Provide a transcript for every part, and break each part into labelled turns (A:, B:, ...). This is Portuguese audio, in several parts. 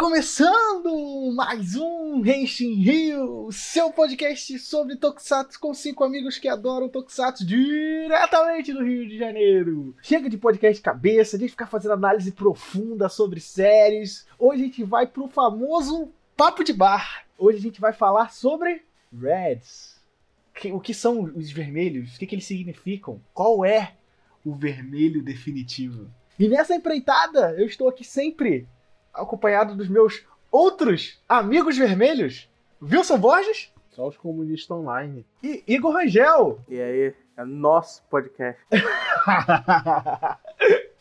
A: começando mais um Henshin Rio, seu podcast sobre Tokusatsu com cinco amigos que adoram Tokusatsu diretamente do Rio de Janeiro. Chega de podcast cabeça, de ficar fazendo análise profunda sobre séries. Hoje a gente vai pro famoso papo de bar. Hoje a gente vai falar sobre Reds. O que são os vermelhos? O que, que eles significam? Qual é o vermelho definitivo? E nessa empreitada, eu estou aqui sempre acompanhado dos meus outros amigos vermelhos, Wilson Borges.
B: Só os comunistas online.
A: E Igor Rangel.
C: E aí, é nosso podcast.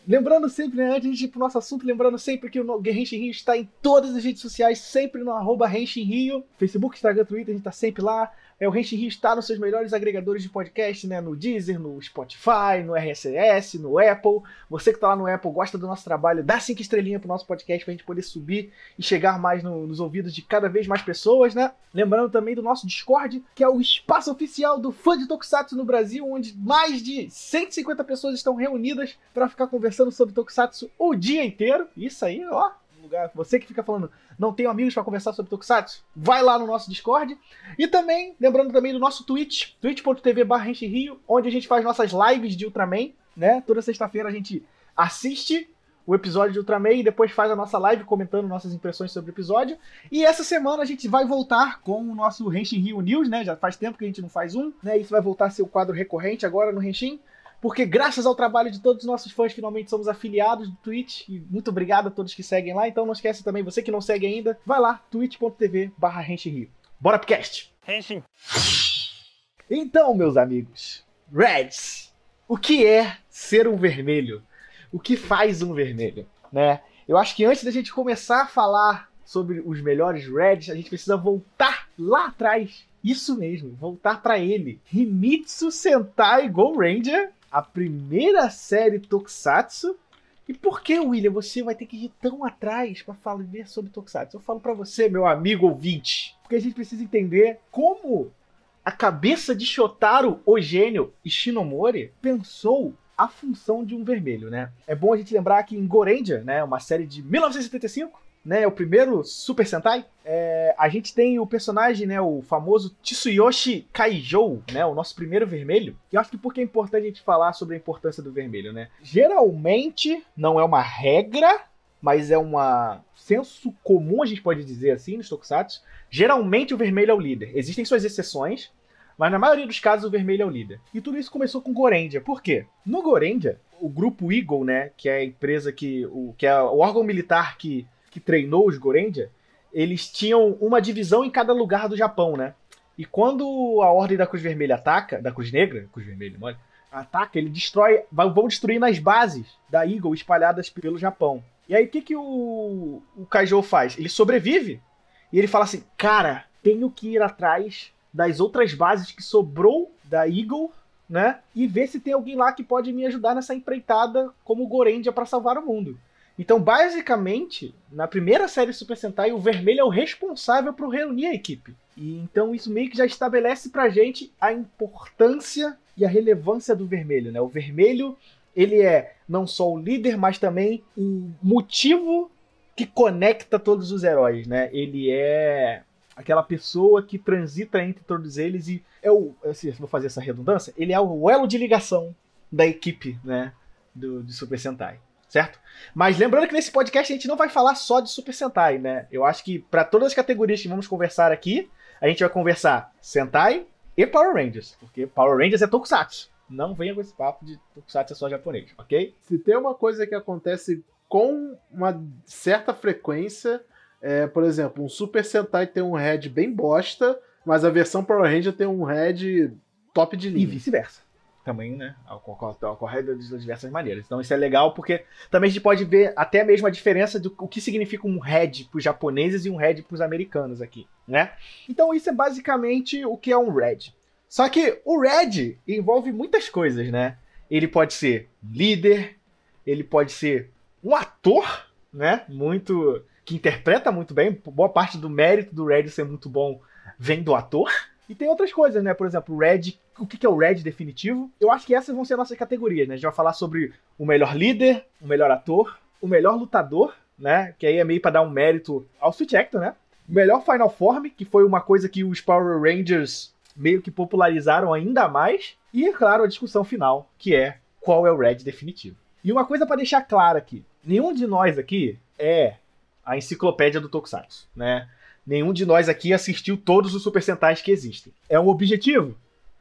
A: lembrando sempre, né, antes de ir pro nosso assunto, lembrando sempre que o Genshin Rio está em todas as redes sociais, sempre no arroba Rio, Facebook, Instagram, Twitter, a gente tá sempre lá. É, o Renshin está nos seus melhores agregadores de podcast, né? No Deezer, no Spotify, no RSS, no Apple. Você que está lá no Apple, gosta do nosso trabalho, dá cinco estrelinhas pro nosso podcast para a gente poder subir e chegar mais no, nos ouvidos de cada vez mais pessoas, né? Lembrando também do nosso Discord, que é o espaço oficial do fã de Tokusatsu no Brasil, onde mais de 150 pessoas estão reunidas para ficar conversando sobre Tokusatsu o dia inteiro. Isso aí, ó, lugar. Você que fica falando, não tenho amigos para conversar sobre Tokusatsu, vai lá no nosso Discord. E também, lembrando também do nosso Twitch, twitch.tv Rio, onde a gente faz nossas lives de Ultraman, né? Toda sexta-feira a gente assiste o episódio de Ultraman e depois faz a nossa live comentando nossas impressões sobre o episódio. E essa semana a gente vai voltar com o nosso Henshin Rio News, né? Já faz tempo que a gente não faz um, né? Isso vai voltar a ser o quadro recorrente agora no Henshin porque graças ao trabalho de todos os nossos fãs, finalmente somos afiliados do Twitch. E muito obrigado a todos que seguem lá. Então não esquece também, você que não segue ainda, vai lá, twitch.tv barra Bora pro cast!
C: Henshin!
A: Então, meus amigos, Reds, o que é ser um vermelho? O que faz um vermelho, né? Eu acho que antes da gente começar a falar sobre os melhores Reds, a gente precisa voltar lá atrás. Isso mesmo, voltar para ele. Himitsu Sentai Go Ranger a primeira série Tokusatsu. E por que, William, você vai ter que ir tão atrás para falar sobre Tokusatsu? Eu falo para você, meu amigo ouvinte, porque a gente precisa entender como a cabeça de Shotaro Ogênio Ishinomori pensou a função de um vermelho, né? É bom a gente lembrar que em Goranger, né, uma série de 1975, né, o primeiro Super Sentai, é, a gente tem o personagem, né, o famoso Tsuyoshi Kaijou, né, o nosso primeiro vermelho. E eu acho que porque é importante a gente falar sobre a importância do vermelho, né? Geralmente, não é uma regra, mas é uma senso comum, a gente pode dizer assim, nos tokusatsu. Geralmente o vermelho é o líder. Existem suas exceções, mas na maioria dos casos o vermelho é o líder. E tudo isso começou com Gorendia. Por quê? No Gorendia, o grupo Eagle, né, que é a empresa que o que é o órgão militar que que treinou os Gorendia, eles tinham uma divisão em cada lugar do Japão, né? E quando a Ordem da Cruz Vermelha ataca, da Cruz Negra, Cruz Vermelha, mole, ataca, ele destrói, vão destruir nas bases da Eagle espalhadas pelo Japão. E aí o que, que o, o Kaijo faz? Ele sobrevive e ele fala assim: cara, tenho que ir atrás das outras bases que sobrou da Eagle, né? E ver se tem alguém lá que pode me ajudar nessa empreitada como Gorendia para salvar o mundo. Então, basicamente, na primeira série Super Sentai, o vermelho é o responsável por reunir a equipe. E então isso meio que já estabelece pra gente a importância e a relevância do vermelho, né? O vermelho, ele é não só o líder, mas também o motivo que conecta todos os heróis, né? Ele é aquela pessoa que transita entre todos eles e é o, assim, vou fazer essa redundância, ele é o elo de ligação da equipe, né, do, do Super Sentai certo? Mas lembrando que nesse podcast a gente não vai falar só de Super Sentai, né? Eu acho que para todas as categorias que vamos conversar aqui, a gente vai conversar Sentai e Power Rangers, porque Power Rangers é Tokusatsu. Não venha com esse papo de Tokusatsu é só japonês, ok?
B: Se tem uma coisa que acontece com uma certa frequência, é, por exemplo, um Super Sentai tem um head bem bosta, mas a versão Power Ranger tem um head top de linha.
A: E vice-versa também, né? Ocorre de diversas maneiras. Então isso é legal porque também a gente pode ver até mesmo a diferença do que significa um head para os japoneses e um head para os americanos aqui, né? Então isso é basicamente o que é um red. Só que o red envolve muitas coisas, né? Ele pode ser líder, ele pode ser um ator, né? Muito que interpreta muito bem. Boa parte do mérito do red ser muito bom vem do ator. E tem outras coisas, né? Por exemplo, o Red. O que é o Red definitivo? Eu acho que essas vão ser nossas categorias, né? A gente vai falar sobre o melhor líder, o melhor ator, o melhor lutador, né? Que aí é meio pra dar um mérito ao Switch Actor, né? Melhor Final Form, que foi uma coisa que os Power Rangers meio que popularizaram ainda mais. E, é claro, a discussão final, que é qual é o Red definitivo. E uma coisa para deixar clara aqui: nenhum de nós aqui é a enciclopédia do Tokusatsu, né? Nenhum de nós aqui assistiu todos os Super Sentais que existem. É um objetivo?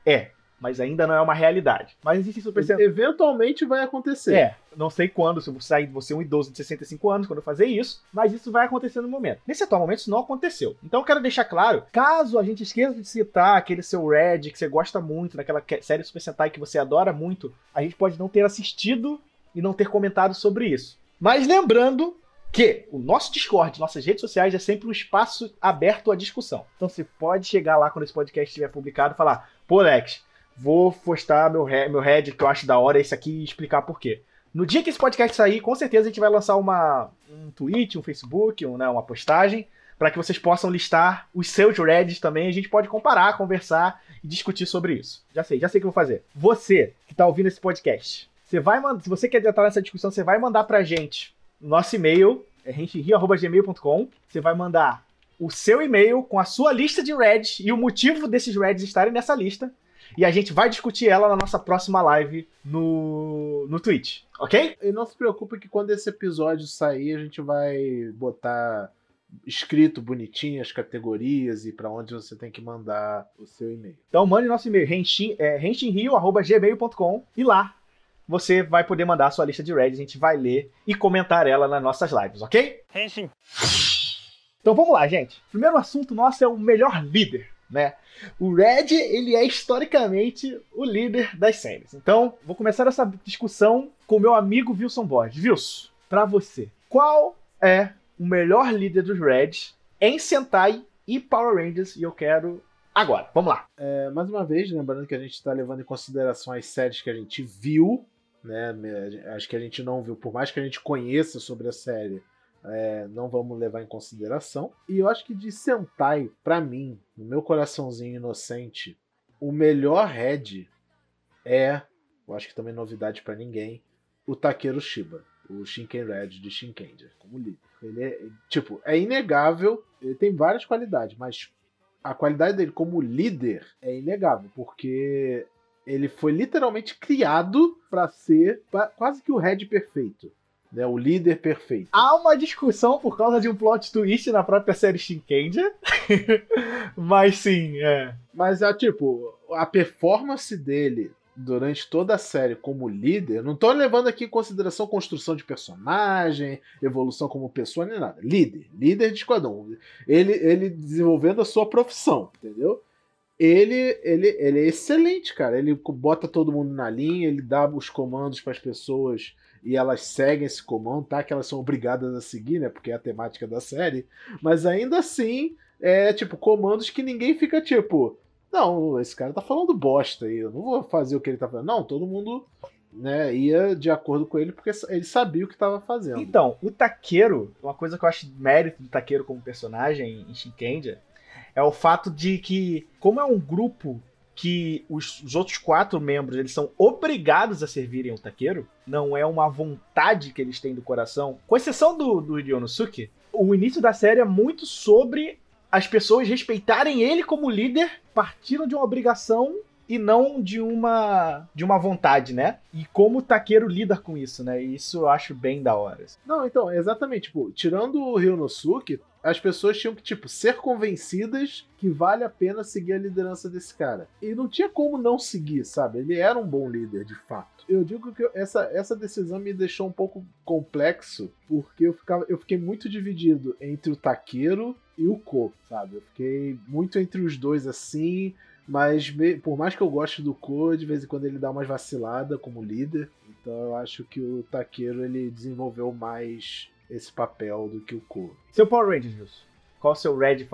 A: É mas ainda não é uma realidade. Mas existe Super Sentai.
B: Eventualmente vai acontecer.
A: É, não sei quando, se eu sair, você um idoso de 65 anos quando eu fazer isso, mas isso vai acontecer no momento. Nesse atual momento isso não aconteceu. Então eu quero deixar claro, caso a gente esqueça de citar aquele seu Red que você gosta muito, naquela série Super Sentai que você adora muito, a gente pode não ter assistido e não ter comentado sobre isso. Mas lembrando que o nosso Discord, nossas redes sociais é sempre um espaço aberto à discussão. Então você pode chegar lá quando esse podcast estiver publicado e falar: "Pô, Lex, vou postar meu, meu head que eu acho da hora esse aqui e explicar por quê. No dia que esse podcast sair, com certeza a gente vai lançar uma, um tweet, um Facebook, um, né, uma postagem, para que vocês possam listar os seus Reds também. A gente pode comparar, conversar e discutir sobre isso. Já sei, já sei o que eu vou fazer. Você que está ouvindo esse podcast, você vai se você quer entrar nessa discussão, você vai mandar pra gente nosso e-mail, é renterio.gmail.com. Você vai mandar o seu e-mail com a sua lista de Reds e o motivo desses Reds estarem nessa lista. E a gente vai discutir ela na nossa próxima live no, no Twitch, ok?
B: E não se preocupe que quando esse episódio sair, a gente vai botar escrito bonitinho as categorias e para onde você tem que mandar o seu e-mail.
A: Então mande nosso e-mail, renshinrio.gmail.com e lá você vai poder mandar a sua lista de Red, a gente vai ler e comentar ela nas nossas lives, ok? Henshin. Então vamos lá, gente. O primeiro assunto nosso é o melhor líder né? O Red, ele é historicamente o líder das séries. Então, vou começar essa discussão com meu amigo Wilson Borges. Wilson, para você, qual é o melhor líder dos Reds em Sentai e Power Rangers? E eu quero agora. Vamos lá.
B: É, mais uma vez, lembrando que a gente está levando em consideração as séries que a gente viu, né? Acho que a gente não viu, por mais que a gente conheça sobre a série, é, não vamos levar em consideração. E eu acho que de Sentai, para mim, no meu coraçãozinho inocente, o melhor head é, eu acho que também novidade para ninguém, o Takeru Shiba, o Shinken Red de Shinkenger, como líder. Ele é, tipo, é inegável, ele tem várias qualidades, mas a qualidade dele como líder é inegável, porque ele foi literalmente criado para ser quase que o head perfeito né, o líder perfeito.
A: Há uma discussão por causa de um plot twist na própria série Shinkenja. Mas sim, é.
B: Mas é tipo, a performance dele durante toda a série como líder, não tô levando aqui em consideração construção de personagem, evolução como pessoa, nem nada. Líder, líder de esquadrão. Ele, ele desenvolvendo a sua profissão, entendeu? Ele, ele, ele é excelente, cara. Ele bota todo mundo na linha, ele dá os comandos para as pessoas e elas seguem esse comando, tá? Que elas são obrigadas a seguir, né? Porque é a temática da série. Mas ainda assim, é tipo, comandos que ninguém fica tipo. Não, esse cara tá falando bosta aí, eu não vou fazer o que ele tá falando. Não, todo mundo né, ia de acordo com ele porque ele sabia o que estava fazendo.
A: Então, o Taqueiro, uma coisa que eu acho mérito do Taqueiro como personagem em Shinkenja é o fato de que, como é um grupo que os, os, outros quatro membros eles são obrigados a servirem o taqueiro, não é uma vontade que eles têm do coração. Com exceção do, do Ryonosuke, o início da série é muito sobre as pessoas respeitarem ele como líder, partindo de uma obrigação e não de uma de uma vontade, né? E como o taqueiro lida com isso, né? E isso eu acho bem da hora.
B: Não, então, exatamente, tipo, tirando o Ryonosuke, as pessoas tinham que, tipo, ser convencidas que vale a pena seguir a liderança desse cara. E não tinha como não seguir, sabe? Ele era um bom líder, de fato. Eu digo que essa, essa decisão me deixou um pouco complexo, porque eu, ficava, eu fiquei muito dividido entre o Taqueiro e o Ko, sabe? Eu fiquei muito entre os dois assim, mas por mais que eu goste do Ko, de vez em quando ele dá umas vaciladas como líder. Então eu acho que o Taqueiro ele desenvolveu mais esse papel do que o Ko.
A: Seu Power Rangers, Wilson. Qual o seu Red,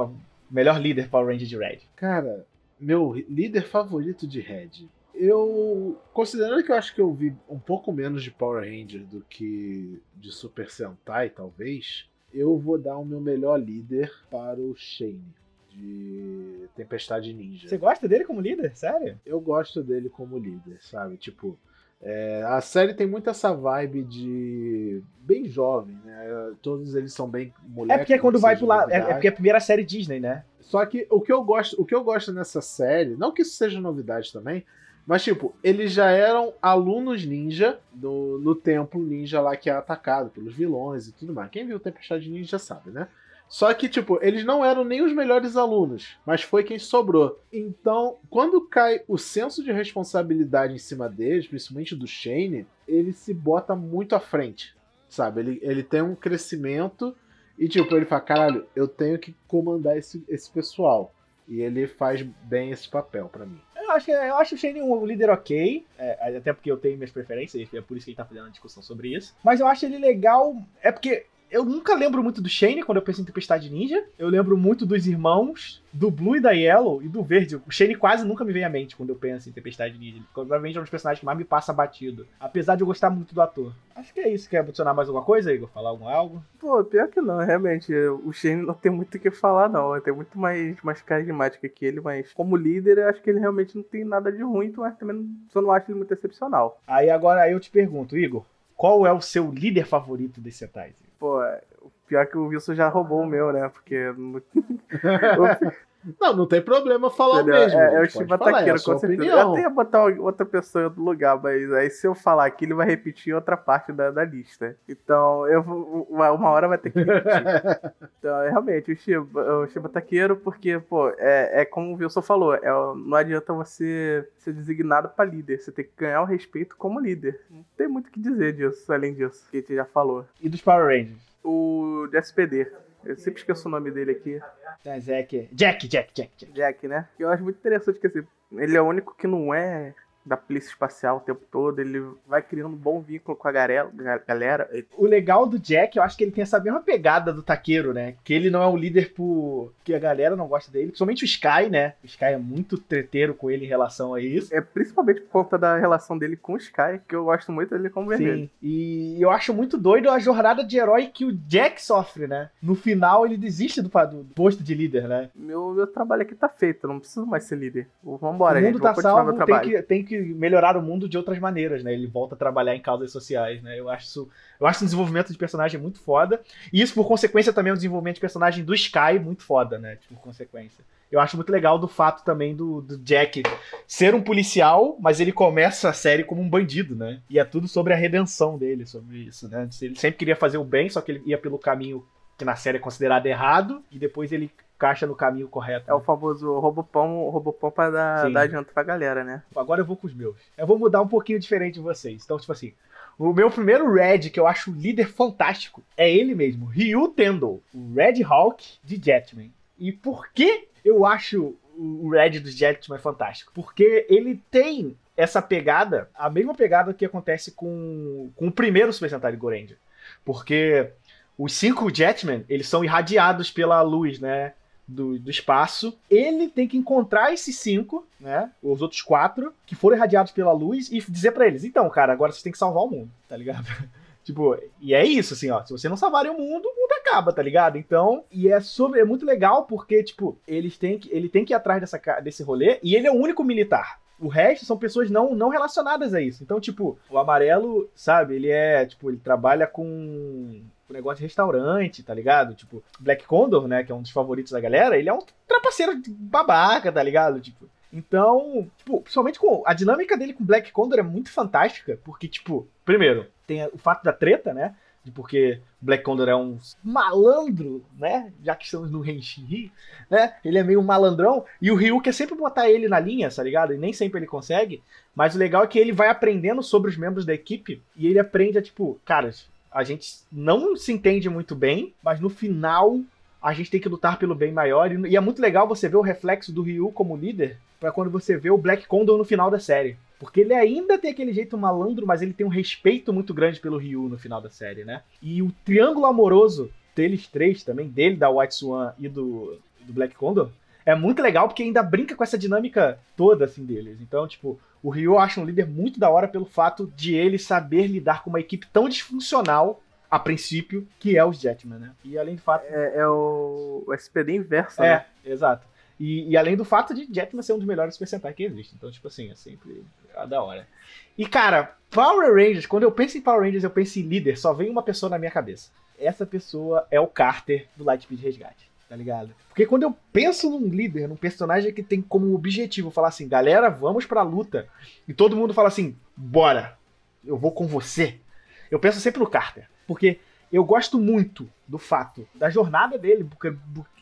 A: melhor líder Power Ranger de Red?
B: Cara, meu líder favorito de Red. Eu, considerando que eu acho que eu vi um pouco menos de Power Ranger do que de Super Sentai, talvez, eu vou dar o meu melhor líder para o Shane de Tempestade Ninja.
A: Você gosta dele como líder? Sério?
B: Eu gosto dele como líder, sabe? Tipo, É, a série tem muito essa vibe de bem jovem, né? Todos eles são bem moleques.
A: É porque é quando vai pro lado. É, é porque é a primeira série Disney, né?
B: Só que o que eu gosto, o que eu gosto nessa série, não que isso seja novidade também, mas tipo, eles já eram alunos ninja no, no templo ninja lá que é atacado pelos vilões e tudo mais. Quem viu o Tempestade Ninja sabe, né? Só que, tipo, eles não eram nem os melhores alunos, mas foi quem sobrou. Então, quando cai o senso de responsabilidade em cima deles, principalmente do Shane, ele se bota muito à frente, sabe? Ele, ele tem um crescimento e, tipo, ele fala: caralho, eu tenho que comandar esse, esse pessoal. E ele faz bem esse papel pra mim.
A: Eu acho, eu acho o Shane um líder ok, é, até porque eu tenho minhas preferências, é por isso que ele tá fazendo uma discussão sobre isso. Mas eu acho ele legal, é porque eu nunca lembro muito do Shane quando eu penso em Tempestade Ninja. Eu lembro muito dos irmãos, do Blue e da Yellow e do Verde. O Shane quase nunca me vem à mente quando eu penso em Tempestade Ninja. Ele provavelmente é um dos personagens que mais me passa batido. Apesar de eu gostar muito do ator. Acho que é isso. Quer adicionar mais alguma coisa, Igor? Falar algum algo?
C: Pô, pior que não, realmente. O Shane não tem muito o que falar, não. Ele tem muito mais, mais carismática que ele, mas como líder, eu acho que ele realmente não tem nada de ruim, então mas também não- só não acho ele muito excepcional.
A: Aí agora eu te pergunto, Igor, qual é o seu líder favorito desse Sentai?
C: Pô, o pior que o Wilson já roubou o meu, né? Porque.
B: Não, não tem problema falar
C: Entendeu?
B: mesmo.
C: É, é o
B: falar, é
C: com certeza.
B: opinião.
C: Eu até ia botar outra pessoa em outro lugar, mas aí se eu falar aqui, ele vai repetir outra parte da, da lista. Então, eu vou, uma uma hora vai ter que repetir. Então, é, realmente, o Shiba, o Shiba Taqueiro, porque, pô, é, é como o Wilson falou, é, não adianta você ser designado pra líder, você tem que ganhar o respeito como líder. Não tem muito o que dizer disso, além disso, que a gente já falou.
A: E dos Power Rangers?
C: O de SPD, eu sempre esqueço o nome dele aqui.
A: É, Zack. Jack, Jack, Jack, Jack.
C: Jack, né? Eu acho muito interessante que assim, ele é o único que não é da polícia espacial o tempo todo, ele vai criando um bom vínculo com a galera. ga- galera.
A: O legal do Jack, eu acho que ele tem essa mesma pegada do Taqueiro, né? Que ele não é um líder por. que a galera não gosta dele. Principalmente o Sky, né? O Sky é muito treteiro com ele em relação a isso.
C: É principalmente por conta da relação dele com o Sky, que eu gosto muito dele como vermelho.
A: Sim. E eu acho muito doido a jornada de herói que o Jack sofre, né? No final ele desiste do, do posto de líder, né?
C: Meu, meu trabalho aqui tá feito, eu não preciso mais ser líder. Vambora,
A: o
C: gente,
A: mundo
C: vou
A: tá salvo,
C: meu
A: tem
C: trabalho.
A: que, tem que melhorar o mundo de outras maneiras, né? Ele volta a trabalhar em causas sociais, né? Eu acho isso, eu acho o desenvolvimento de personagem muito foda. E isso, por consequência, também é o desenvolvimento de personagem do Sky muito foda, né? Por consequência. Eu acho muito legal do fato também do, do Jack ser um policial, mas ele começa a série como um bandido, né? E é tudo sobre a redenção dele, sobre isso, né? Ele sempre queria fazer o bem, só que ele ia pelo caminho que na série é considerado errado, e depois ele caixa no caminho correto.
C: É o famoso Robopão, Robopão pra dar, dar adianto pra galera, né?
A: Agora eu vou com os meus. Eu vou mudar um pouquinho diferente de vocês. Então, tipo assim, o meu primeiro Red, que eu acho um líder fantástico, é ele mesmo, Ryu Tendo, o Red Hawk de Jetman. E por que eu acho o Red dos Jetman fantástico? Porque ele tem essa pegada, a mesma pegada que acontece com, com o primeiro Super Sentai Goranger. Porque os cinco Jetmen, eles são irradiados pela luz, né? Do, do espaço. Ele tem que encontrar esses cinco, né? Os outros quatro, que foram irradiados pela luz, e dizer pra eles: então, cara, agora vocês têm que salvar o mundo, tá ligado? Tipo, e é isso, assim, ó. Se você não salvarem o mundo, o mundo acaba, tá ligado? Então, e é sobre. É muito legal porque, tipo, eles têm que, ele tem que ir atrás dessa, desse rolê, e ele é o único militar. O resto são pessoas não, não relacionadas a isso. Então, tipo, o amarelo, sabe, ele é, tipo, ele trabalha com negócio de restaurante, tá ligado? Tipo, Black Condor, né, que é um dos favoritos da galera, ele é um trapaceiro babaca, tá ligado? Tipo, então, tipo, principalmente com a dinâmica dele com Black Condor é muito fantástica, porque, tipo, primeiro, tem o fato da treta, né? De porque Black Condor é um malandro, né? Já que estamos no Henshin, né? Ele é meio malandrão. E o Ryu quer sempre botar ele na linha, tá ligado? E nem sempre ele consegue. Mas o legal é que ele vai aprendendo sobre os membros da equipe. E ele aprende a, tipo, caras, a gente não se entende muito bem, mas no final a gente tem que lutar pelo bem maior. E, é muito legal você ver o reflexo do Ryu como líder pra quando você vê o Black Condor no final da série. Porque ele ainda tem aquele jeito malandro, mas ele tem um respeito muito grande pelo Ryu no final da série, né? E o triângulo amoroso deles três também, dele, da White Swan e do, do Black Condor, é muito legal porque ainda brinca com essa dinâmica toda, assim, deles. Então, tipo, o Ryu eu acho um líder muito da hora pelo fato de ele saber lidar com uma equipe tão disfuncional, a princípio, que é os Jetman, né? E além do fato...
C: É, é o, o SPD inverso, né?
A: É, exato. E, e além do fato de Jetman ser um dos melhores Super Sentai que existe. Então, tipo assim, é sempre. Ah, da hora. E, cara, Power Rangers, quando eu penso em Power Rangers, eu penso em líder, só vem uma pessoa na minha cabeça. Essa pessoa é o Carter do Lightspeed Resgate, tá ligado? Porque quando eu penso num líder, num personagem que tem como objetivo falar assim, galera, vamos pra luta, e todo mundo fala assim, bora, eu vou com você. Eu penso sempre no Carter, porque eu gosto muito do fato da jornada dele, porque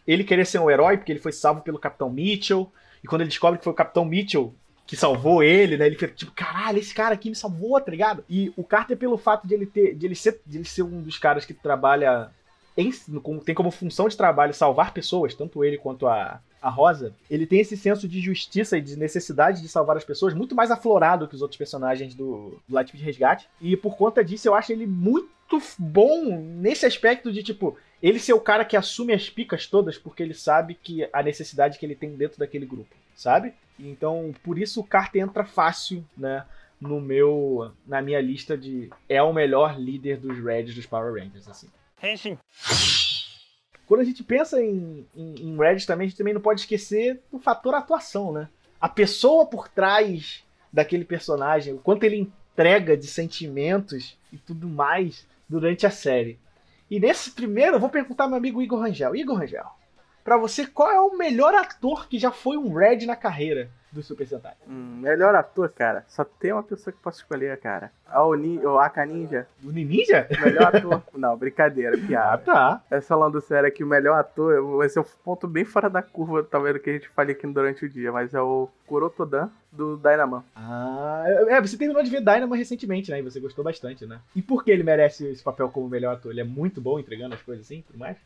A: ele querer ser um herói, porque ele foi salvo pelo Capitão Mitchell, e quando ele descobre que foi o Capitão Mitchell que salvou ele, né? Ele fica tipo, caralho, esse cara aqui me salvou, tá ligado? E o Carter, pelo fato de ele ter. de ele ser, de ele ser um dos caras que trabalha. Em, tem como função de trabalho salvar pessoas, tanto ele quanto a, a Rosa, ele tem esse senso de justiça e de necessidade de salvar as pessoas muito mais aflorado que os outros personagens do, do Lightspeed Resgate. E por conta disso, eu acho ele muito bom nesse aspecto de, tipo, ele ser o cara que assume as picas todas porque ele sabe que a necessidade que ele tem dentro daquele grupo, sabe? Então, por isso o Carter entra fácil, né? No meu, na minha lista de é o melhor líder dos Reds dos Power Rangers, assim. Henshin. Quando a gente pensa em, em, em Reds também, a gente também não pode esquecer do fator atuação, né? A pessoa por trás daquele personagem, o quanto ele entrega de sentimentos e tudo mais durante a série. E nesse primeiro, eu vou perguntar ao meu amigo Igor Rangel. Igor Rangel, para você, qual é o melhor ator que já foi um Red na carreira do Super Sentai?
C: Hum, melhor ator, cara. Só tem uma pessoa que posso escolher, cara. A Oni, o Aka Ninja.
A: O Ninja?
C: Melhor ator. Não, brincadeira, piada.
A: Ah, tá.
C: É falando sério aqui, o melhor ator vai ser um ponto bem fora da curva, talvez, do que a gente fale aqui durante o dia, mas é o Kurotodan do Dynaman.
A: Ah, é, você terminou de ver Dynaman recentemente, né? E você gostou bastante, né? E por que ele merece esse papel como melhor ator? Ele é muito bom entregando as coisas assim, tudo mais?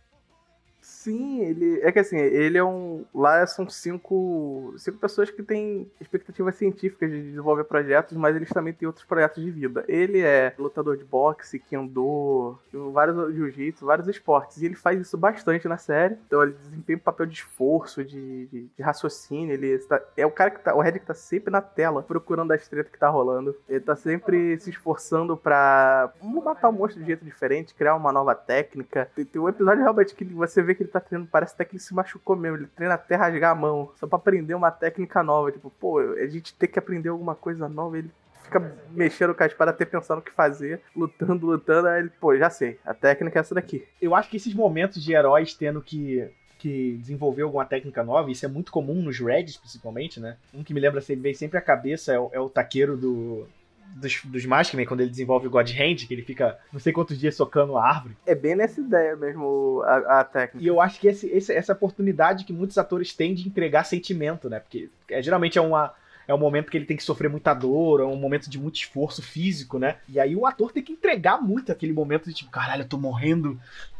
C: Sim, ele. É que assim, ele é um. Lá são cinco. cinco pessoas que têm expectativas científicas de desenvolver projetos, mas eles também têm outros projetos de vida. Ele é lutador de boxe, kendo, vários jiu-jitsu, vários esportes. E ele faz isso bastante na série. Então ele desempenha um papel de esforço, de, de, de raciocínio. Ele tá, é o cara que tá. O Red que tá sempre na tela, procurando as tretas que tá rolando. Ele tá sempre se esforçando pra matar o monstro de jeito diferente, criar uma nova técnica. Tem, tem um episódio realmente que você vê que ele tá treinando, parece até que ele se machucou mesmo. Ele treina até rasgar a mão, só pra aprender uma técnica nova. Tipo, pô, a gente tem que aprender alguma coisa nova. Ele fica mexendo com a espada até pensando o que fazer, lutando, lutando. Aí ele, pô, já sei, a técnica é essa daqui.
A: Eu acho que esses momentos de heróis tendo que que desenvolver alguma técnica nova, isso é muito comum nos Reds, principalmente, né? Um que me lembra, vem sempre a cabeça é o, é o taqueiro do, dos, dos Maskman, quando ele desenvolve o God Hand, que ele fica não sei quantos dias socando a árvore.
C: É bem nessa ideia mesmo a, a técnica.
A: E eu acho que esse, esse, essa oportunidade que muitos atores têm de entregar sentimento, né? Porque é, geralmente é uma. É um momento que ele tem que sofrer muita dor, é um momento de muito esforço físico, né? E aí o ator tem que entregar muito aquele momento de tipo, caralho, eu tô morrendo,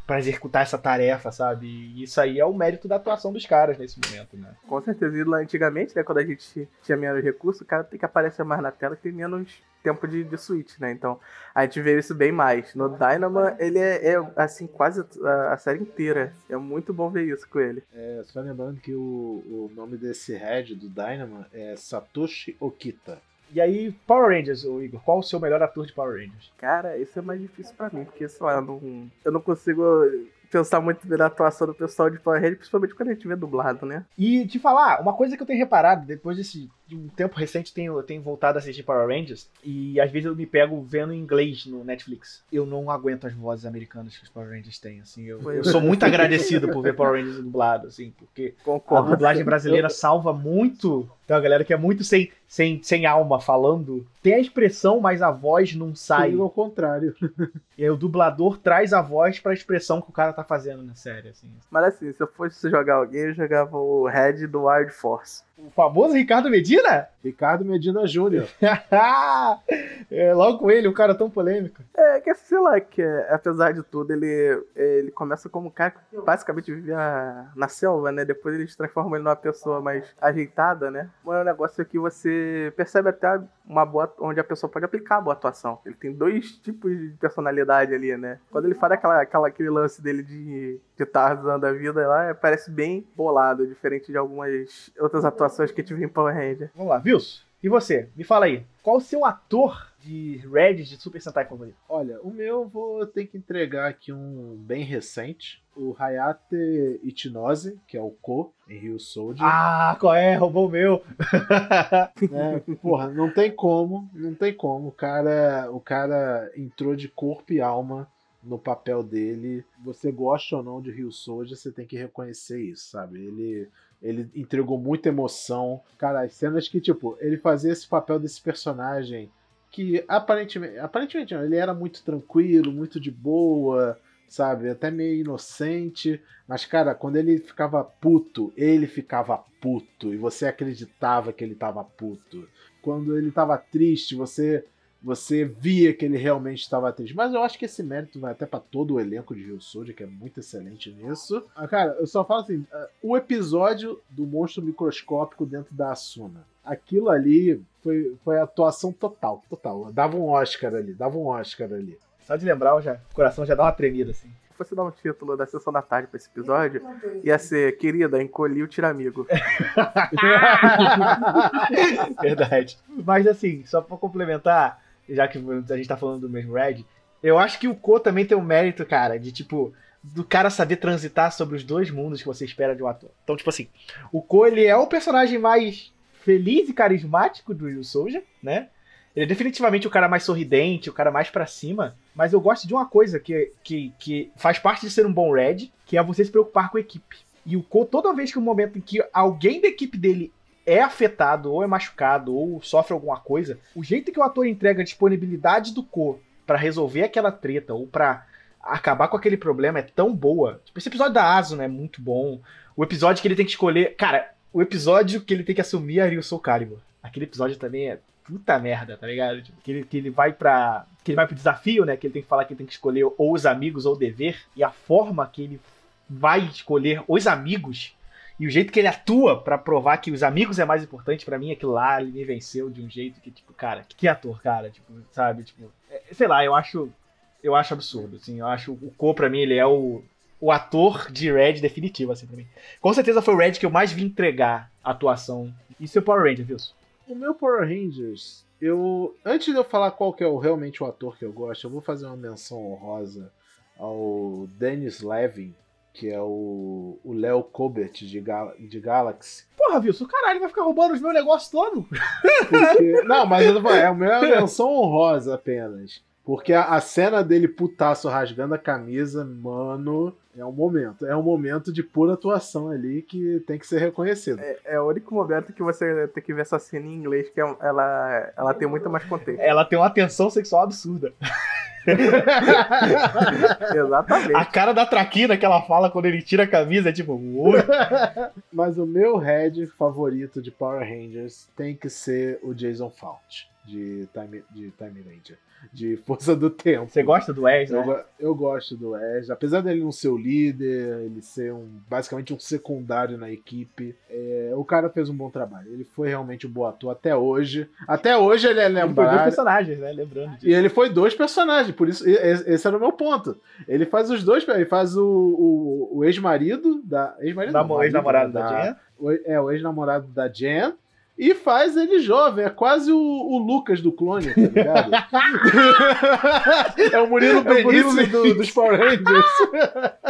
A: para executar essa tarefa, sabe? E isso aí é o mérito da atuação dos caras nesse momento, né?
C: Com certeza. E lá antigamente, né, quando a gente tinha menos recursos, o cara tem que aparecer mais na tela que tem menos tempo de, de switch, né? Então a gente vê isso bem mais. No Dynama, ele é, é assim, quase a, a, série inteira. É muito bom ver isso com ele.
B: É, só lembrando que o, o nome desse head do Dynama é Satoshi Okita.
A: E aí, Power Rangers, o Igor, qual o seu melhor ator de Power Rangers?
C: Cara, isso é mais difícil para mim, porque, sei lá, eu não, eu não consigo pensar muito na atuação do pessoal de Power Rangers, principalmente quando a gente vê dublado, né?
A: E te falar, uma coisa que eu tenho reparado, depois desse de um tempo recente, tenho, tenho voltado a assistir Power Rangers, e às vezes eu me pego vendo em inglês no Netflix. Eu não aguento as vozes americanas que os Power Rangers têm, assim. Eu, eu sou muito agradecido por ver Power Rangers dublado, assim, porque Concordo. a dublagem brasileira salva muito então a galera que é muito sem, sem, sem alma falando, tem a expressão, mas a voz não sai.
B: Sim, ao contrário.
A: E aí o dublador traz a voz pra expressão que o cara tá fazendo na série, assim.
C: Mas assim, se eu fosse jogar alguém, eu jogava o Red do Wild Force.
A: O famoso Ricardo Medina?
B: Ricardo Medina Júnior.
A: é, logo com ele, um cara tão polêmico.
C: É, que sei lá, que apesar de tudo, ele, ele começa como um cara que basicamente vivia na selva, né? Depois ele se transforma ele numa pessoa mais ajeitada, né? É um negócio que você percebe até uma boa, onde a pessoa pode aplicar a boa atuação. Ele tem dois tipos de personalidade ali, né? Quando ele faz aquela, aquela, aquele lance dele de, de Tarzan da vida lá, parece bem bolado, diferente de algumas outras atuações que tive em Power Ranger.
A: Vamos lá, Vils. E você? Me fala aí. Qual o seu ator de Red de Super Sentai favorito?
B: Olha, o meu vou ter que entregar aqui um bem recente. O Hayate Ichinose, que é o Ko em Rio Soldier.
A: Ah, qual é? Roubou o meu.
B: É, porra, não tem como, não tem como. O cara, o cara entrou de corpo e alma no papel dele. Você gosta ou não de Rio Soldier, você tem que reconhecer isso, sabe? Ele ele entregou muita emoção. Cara, as cenas que, tipo, ele fazia esse papel desse personagem que aparentemente, aparentemente não, ele era muito tranquilo, muito de boa, sabe? Até meio inocente. Mas, cara, quando ele ficava puto, ele ficava puto. E você acreditava que ele tava puto. Quando ele tava triste, você você via que ele realmente estava triste. Mas eu acho que esse mérito vai até para todo o elenco de Rio Soldier, que é muito excelente nisso. Ah, cara, eu só falo assim: uh, o episódio do monstro microscópico dentro da Asuna. Aquilo ali foi, foi atuação total, total. Dava um Oscar ali, dava um Oscar ali.
A: Só de lembrar, já, o coração já dá uma tremida assim.
C: Se fosse dar um título da sessão da tarde pra esse episódio, ia ser Querida, encolhi o tiramigo.
A: Verdade. Mas assim, só pra complementar, já que a gente tá falando do mesmo Red, eu acho que o Ko também tem um mérito, cara, de tipo, do cara saber transitar sobre os dois mundos que você espera de um ator. Então, tipo assim, o Ko, ele é o personagem mais feliz e carismático do Yu Soldier, né? Ele é definitivamente o cara mais sorridente, o cara mais para cima. Mas eu gosto de uma coisa que, que, que faz parte de ser um bom Red, que é você se preocupar com a equipe. E o Ko, toda vez que o um momento em que alguém da equipe dele é afetado, ou é machucado, ou sofre alguma coisa, o jeito que o ator entrega a disponibilidade do Ko para resolver aquela treta, ou para acabar com aquele problema é tão boa. Tipo, esse episódio da Asuna é muito bom. O episódio que ele tem que escolher. Cara, o episódio que ele tem que assumir a Ryu Soul Calibur. Aquele episódio também é puta merda, tá ligado? Tipo, que, ele, que ele vai para Que ele vai pro desafio, né? Que ele tem que falar que ele tem que escolher ou os amigos ou o dever. E a forma que ele vai escolher os amigos e o jeito que ele atua para provar que os amigos é mais importante para mim, aquilo lá, ele me venceu de um jeito que, tipo, cara, que ator, cara, tipo, sabe? Tipo, é, sei lá, eu acho. Eu acho absurdo, assim. Eu acho o Cole, pra mim, ele é o, o ator de Red definitivo, assim, pra mim. Com certeza foi o Red que eu mais vi entregar a atuação. E seu Power Ranger, Wilson?
B: O meu Power Rangers, eu. Antes de eu falar qual que é o, realmente o ator que eu gosto, eu vou fazer uma menção honrosa ao Dennis Levin, que é o Léo Colbert de, Gal de Galaxy.
A: Porra, Wilson, caralho, vai ficar roubando os meus negócios todos?
B: Porque... Não, mas eu tô falando, é uma menção honrosa apenas. Porque a, a, cena dele putaço rasgando a camisa, mano, é um momento. É um momento de pura atuação ali que tem que ser reconhecido.
C: É, é o único momento que você tem que ver essa cena em inglês, que é, ela, ela tem muito mais contexto.
A: Ela tem uma tensão sexual absurda.
C: Exatamente.
A: A cara da traquina que ela fala quando ele tira a camisa é tipo. Oi.
B: Mas o meu head favorito de Power Rangers tem que ser o Jason Faunt de Time, de Time Ranger de Força do Tempo.
A: Você gosta do Ash, né?
B: Eu, eu, gosto do Ash. Apesar dele não ser o líder, ele ser um, basicamente um secundário na equipe, é, o cara fez um bom trabalho. Ele foi realmente um bom ator até hoje. Até hoje ele é lembrado. Ele foi
A: dois personagens, né? Lembrando disso.
B: E ele foi dois personagens, por isso esse era o meu ponto. Ele faz os dois, ele faz o, o, o ex-marido da. Ex-marido?
A: Ex-namorado da, da Jen.
B: É, o ex-namorado da Jen e faz ele jovem. É quase o, o Lucas do clone, tá ligado? é o Murilo Benício é do, dos Power Rangers.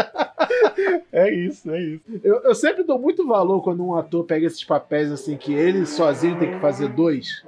A: é isso, é isso.
B: Eu, eu sempre dou muito valor quando um ator pega esses papéis assim, que ele sozinho tem que fazer dois,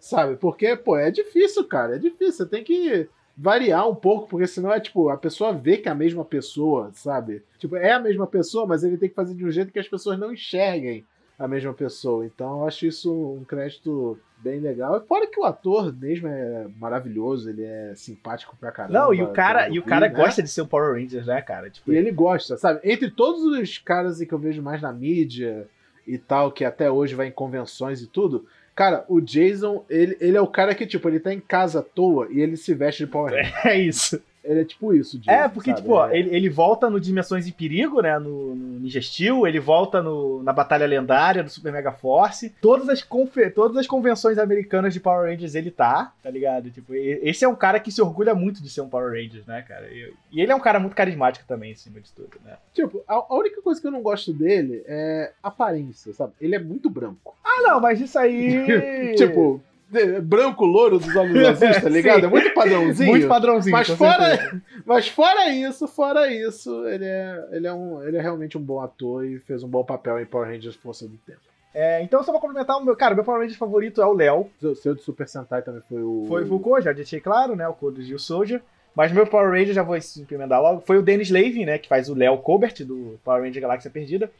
B: sabe? Porque, pô, é difícil, cara. É difícil. Você tem que variar um pouco, porque senão é tipo, a pessoa vê que é a mesma pessoa, sabe? Tipo, é a mesma pessoa, mas ele tem que fazer de um jeito que as pessoas não enxerguem a mesma pessoa. Então eu acho isso um crédito bem legal. E fora que o ator mesmo é maravilhoso, ele é simpático pra caramba.
A: Não, e o cara, e o cara né? gosta de ser o Power Rangers, né, cara?
B: Tipo, e ele gosta, sabe? Entre todos os caras que eu vejo mais na mídia e tal, que até hoje vai em convenções e tudo, Cara, o Jason, ele, ele é o cara que, tipo, ele tá em casa à toa e ele se veste de Power Ranger.
A: É isso.
B: Ele é tipo isso, Jason,
A: É, porque,
B: sabe?
A: tipo, ó, ele, ele volta no Dimensões em Perigo, né? No, no Ninja Steel, ele volta no, na Batalha Lendária do Super Mega Force. Todas as, todas as convenções americanas de Power Rangers ele tá, tá ligado? Tipo, esse é um cara que se orgulha muito de ser um Power Rangers, né, cara? E, e ele é um cara muito carismático também, acima de tudo, né?
B: Tipo, a, a única coisa que eu não gosto dele é aparência, sabe? Ele é muito branco.
A: Ah, não, mas isso aí.
B: Tipo, branco, louro dos olhos azuis, tá ligado? É muito padrãozinho.
A: muito padrãozinho.
B: Mas fora,
A: certeza.
B: mas fora isso, fora isso, ele é, ele, é um, ele é realmente um bom ator e fez um bom papel em Power Rangers Força do Tempo.
A: É, então, só pra complementar, o meu, cara, meu Power Rangers favorito é o Léo.
B: O seu de Super Sentai também foi o.
A: Foi o Vulko, já deixei claro, né? O Code de Soldier. Mas meu Power Ranger, já vou implementar logo, foi o Dennis Levy, né? Que faz o Léo Colbert, do Power Ranger Galáxia Perdida.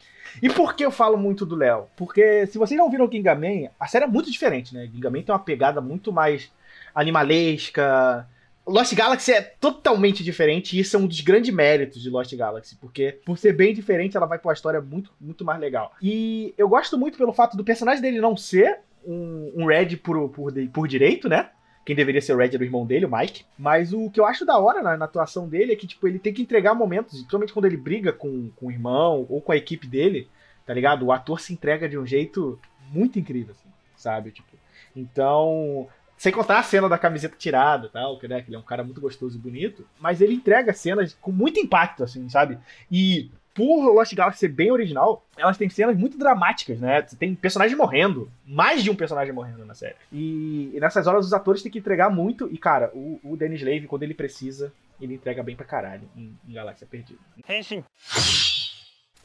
A: E por que eu falo muito do Léo? Porque se vocês não viram o Gingaman, a série é muito diferente, né? Gingaman tem uma pegada muito mais animalesca. Lost Galaxy é totalmente diferente e isso é um dos grandes méritos de Lost Galaxy, porque por ser bem diferente, ela vai pra uma história muito, muito mais legal. E eu gosto muito pelo fato do personagem dele não ser um, um Red por, por, por direito, né? Quem deveria ser o Red era o irmão dele, o Mike. Mas o que eu acho da hora na, na atuação dele é que, tipo, ele tem que entregar momentos, principalmente quando ele briga com, com o irmão ou com a equipe dele, tá ligado? O ator se entrega de um jeito muito incrível, assim, sabe? Tipo, então. Sem contar a cena da camiseta tirada tal, que, né, que ele é um cara muito gostoso e bonito, mas ele entrega cenas com muito impacto, assim, sabe? E por Lost Galaxy ser bem original, elas têm cenas muito dramáticas, né? Tem personagem morrendo, mais de um personagem morrendo na série. E, e nessas horas os atores têm que entregar muito, e cara, o, o Dennis Levy, quando ele precisa, ele entrega bem pra caralho em, em Galáxia Perdida.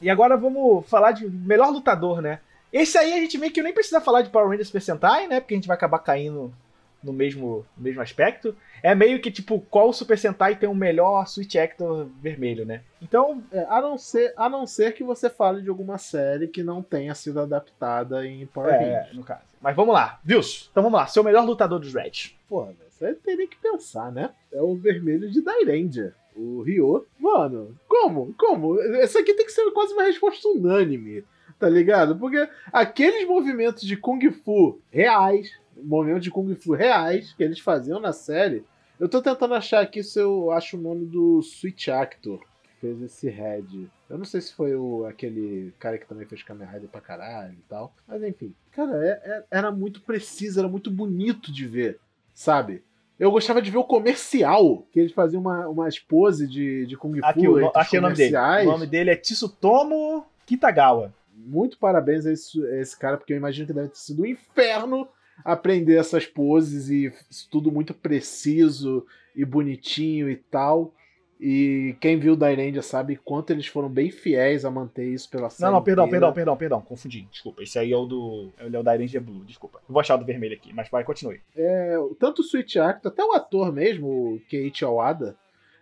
A: E agora vamos falar de melhor lutador, né? Esse aí a gente meio que nem precisa falar de Power Rangers Sentai, né? Porque a gente vai acabar caindo no mesmo, no mesmo aspecto. É meio que tipo, qual Super Sentai tem o melhor Switch Actor vermelho, né? Então,
B: É, a, não ser, a não ser que você fale de alguma série que não tenha sido adaptada em Power
A: é,
B: Rangers.
A: no caso. Mas vamos lá, Vils. Então vamos lá, seu melhor lutador dos Red.
B: Porra, você teria que pensar, né? É o vermelho de Dairanger. O Ryo. Mano, como? Como? Essa aqui tem que ser quase uma resposta unânime, tá ligado? Porque aqueles movimentos de Kung Fu reais, movimentos de Kung Fu reais que eles faziam na série. Eu tô tentando achar aqui se eu acho o nome do Switch Actor que fez esse head. Eu não sei se foi o, aquele cara que também fez Kamen Rider pra caralho e tal. Mas enfim. Cara, é- é- era muito preciso, era muito bonito de ver, sabe? Eu gostava de ver o comercial, que eles faziam uma, umas poses de, de Kung Fu
A: Aqui, o,
B: os
A: achei o nome dele. O nome dele é Tsutomo Kitagawa.
B: Muito parabéns a esse, a esse cara, porque eu imagino que deve ter sido um inferno aprender essas poses e tudo muito preciso e bonitinho e tal. E quem viu Dairendia sabe quanto eles foram bem fiéis a manter isso pela série.
A: Não, não, perdão,
B: inteira.
A: perdão, perdão, perdão. Confundi. Desculpa. Esse aí é o do. É o da Ranger Blue, desculpa. Eu vou achar o do vermelho aqui, mas vai, continue.
B: É, tanto o Switch Actor, até o ator mesmo, o Keiichi Awada,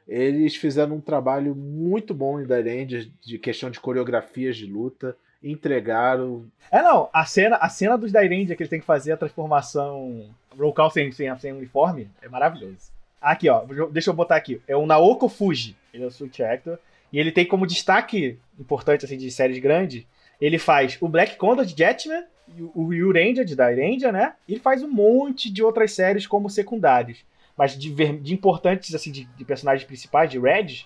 B: eles fizeram um trabalho muito bom em Dairendia de questão de coreografias de luta. Entregaram.
A: É, não, a cena, a cena dos Dairendia que ele tem que fazer a transformação roll call sem, sem, sem uniforme é maravilhoso. Aqui, ó, deixa eu botar aqui. É o Naoko Fuji, ele é o Switch Actor, e ele tem como destaque importante, assim, de séries grandes, ele faz o Black Condor de Jetman, o- Ryu Ranger de Dairendia, né? E ele faz um monte de outras séries como secundários. Mas de, de importantes, assim, de, de personagens principais, de Red,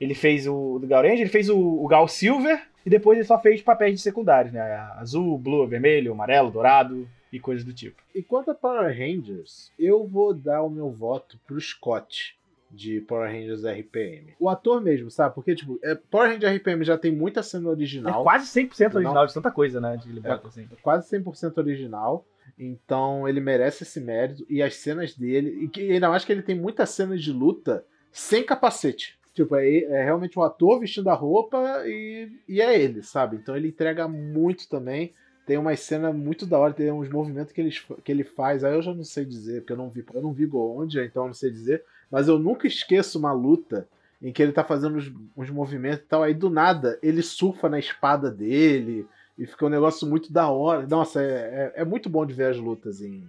A: ele fez o do Gal Ranger, ele fez o, o Gal Silver, e depois ele só fez papéis de secundários, né? Azul, blue, vermelho, amarelo, dourado e coisas do tipo.
B: E quanto a Power Rangers, eu vou dar o meu voto pro Scott de Power Rangers RPM. O ator mesmo, sabe? Porque, tipo, é, Power Rangers RPM já tem muita cena
A: É
B: original.
A: quase 100% original
B: Não.
A: de tanta coisa, né? De
B: É.
A: assim.
B: quase 100% original. Então ele merece esse mérito. E as cenas dele. E que, ainda mais que ele tem muitas cenas de luta sem capacete. Tipo, é, é realmente um ator vestindo a roupa e, e é ele, sabe? Então ele entrega muito também. Tem uma cena muito da hora, tem uns movimentos que ele, que ele faz. Aí eu já não sei dizer, porque eu não vi, eu não vi Goondia, então eu não sei dizer. Mas eu nunca esqueço uma luta em que ele tá fazendo uns, uns movimentos e tal. Aí do nada ele surfa na espada dele. E fica um negócio muito da hora. Nossa, é, é, é muito bom de ver as lutas em,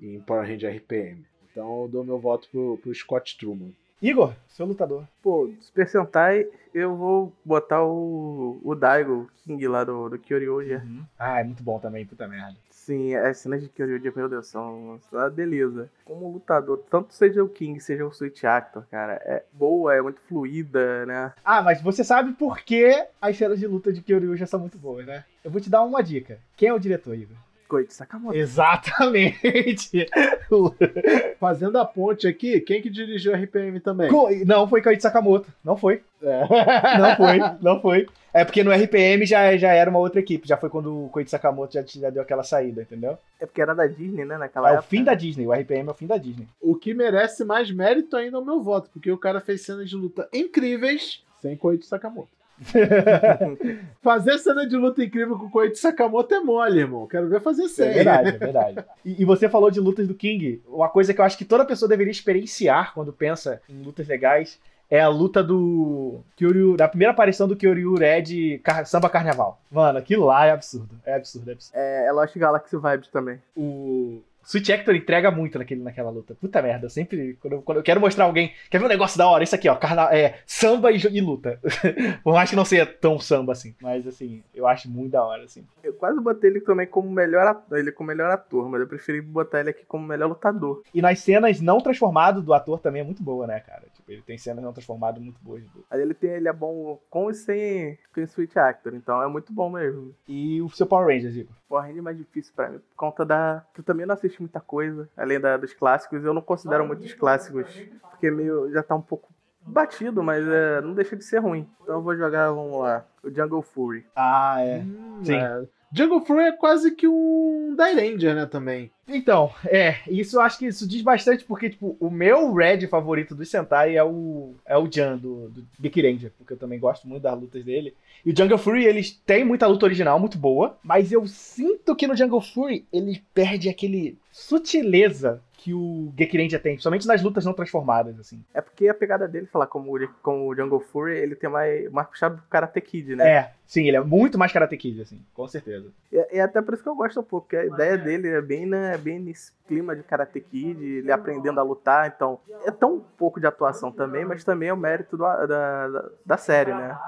B: em Power Ranger RPM. Então eu dou meu voto pro, pro Scott Truman.
A: Igor, seu lutador.
C: Pô, Super Sentai, eu vou botar o, o Daigo, King lá do, do Kyoryoja.
A: Uhum. Ah, é muito bom também, puta merda.
C: Sim, as cenas de Kyoryoja, meu Deus, são uma beleza. Como lutador, tanto seja o King, seja o Switch Actor, cara, é boa, é muito fluida, né?
A: Ah, mas você sabe por que as cenas de luta de Kyoryoja são muito boas, né? Eu vou te dar uma dica. Quem é o diretor, Igor?
C: Koichi Sakamoto.
A: Exatamente.
B: Fazendo a ponte aqui, quem que dirigiu o RPM também?
A: Co- Não foi Koichi Sakamoto. Não foi.
B: É.
A: Não foi. Não foi. É porque no RPM já, já era uma outra equipe. Já foi quando o Koichi Sakamoto já, já deu aquela saída, entendeu?
C: É porque era da Disney, né, naquela
A: É o
C: época.
A: fim da Disney. O RPM é o fim da Disney.
B: O que merece mais mérito ainda é o meu voto, porque o cara fez cenas de luta incríveis sem Koichi Sakamoto. Fazer cena de luta incrível com Koichi Sakamoto é mole, irmão. Quero ver fazer
A: É
B: sério.
A: verdade, é verdade. E, e você falou de lutas do King. Uma coisa que eu acho que toda pessoa deveria experienciar quando pensa em lutas legais é a luta do Kyoryu, da primeira aparição do Kyoryu Red Car- Samba Carnaval. Mano, aquilo lá é absurdo. É absurdo, é absurdo.
C: É, é Lost Galaxy Vibes também.
A: O Switch Hector entrega muito naquele, naquela luta. Puta merda, eu sempre. Quando eu, quando eu quero mostrar alguém. Quer ver um negócio da hora? Isso aqui, ó. Carna, é, samba e, e luta. Por mais que não seja tão samba assim. Mas assim, eu acho muito da hora, assim.
C: Eu quase botei ele também como melhor ator, ele como melhor ator, mas eu preferi botar ele aqui como melhor lutador.
A: E nas cenas não transformado do ator também é muito boa, né, cara? Tipo, ele tem cenas não transformado muito boas.
C: Aí ele tem, ele é bom com e sem, sem Switch Actor, então é muito bom mesmo.
A: E o seu Power Rangers, Igor?
C: Porra, é mais difícil pra mim, por conta da. que eu também não assisti muita coisa, além da, dos clássicos, eu não considero muito os clássicos, porque meio. já tá um pouco batido, mas é, não deixa de ser ruim. Então eu vou jogar, vamos lá, o Jungle Fury.
A: Ah, é.
B: Hum,
A: Sim.
B: é. Jungle Fury é quase que um Ranger, né, também.
A: Então, é, isso eu acho que isso diz bastante, porque, tipo, o meu Red favorito do Sentai é o, é o Jan, do, do Ranger, porque eu também gosto muito das lutas dele. E o Jungle Fury, eles têm muita luta original, muito boa, mas eu sinto que no Jungle Fury ele perde aquele sutileza que o Ranger tem, principalmente nas lutas não transformadas, assim.
C: É porque a pegada dele, falar como, o- como o Jungle Fury, ele tem mais, mais puxado do Karate Kid, né?
A: É, sim, ele é muito mais Karate Kid, assim, com certeza.
C: E, e até por isso que eu gosto um pouco, porque a ideia dele é bem, né, é bem nesse clima de Karate Kid, ele aprendendo a lutar, então é tão pouco de atuação também, mas também é o mérito do- da, da, da série, né?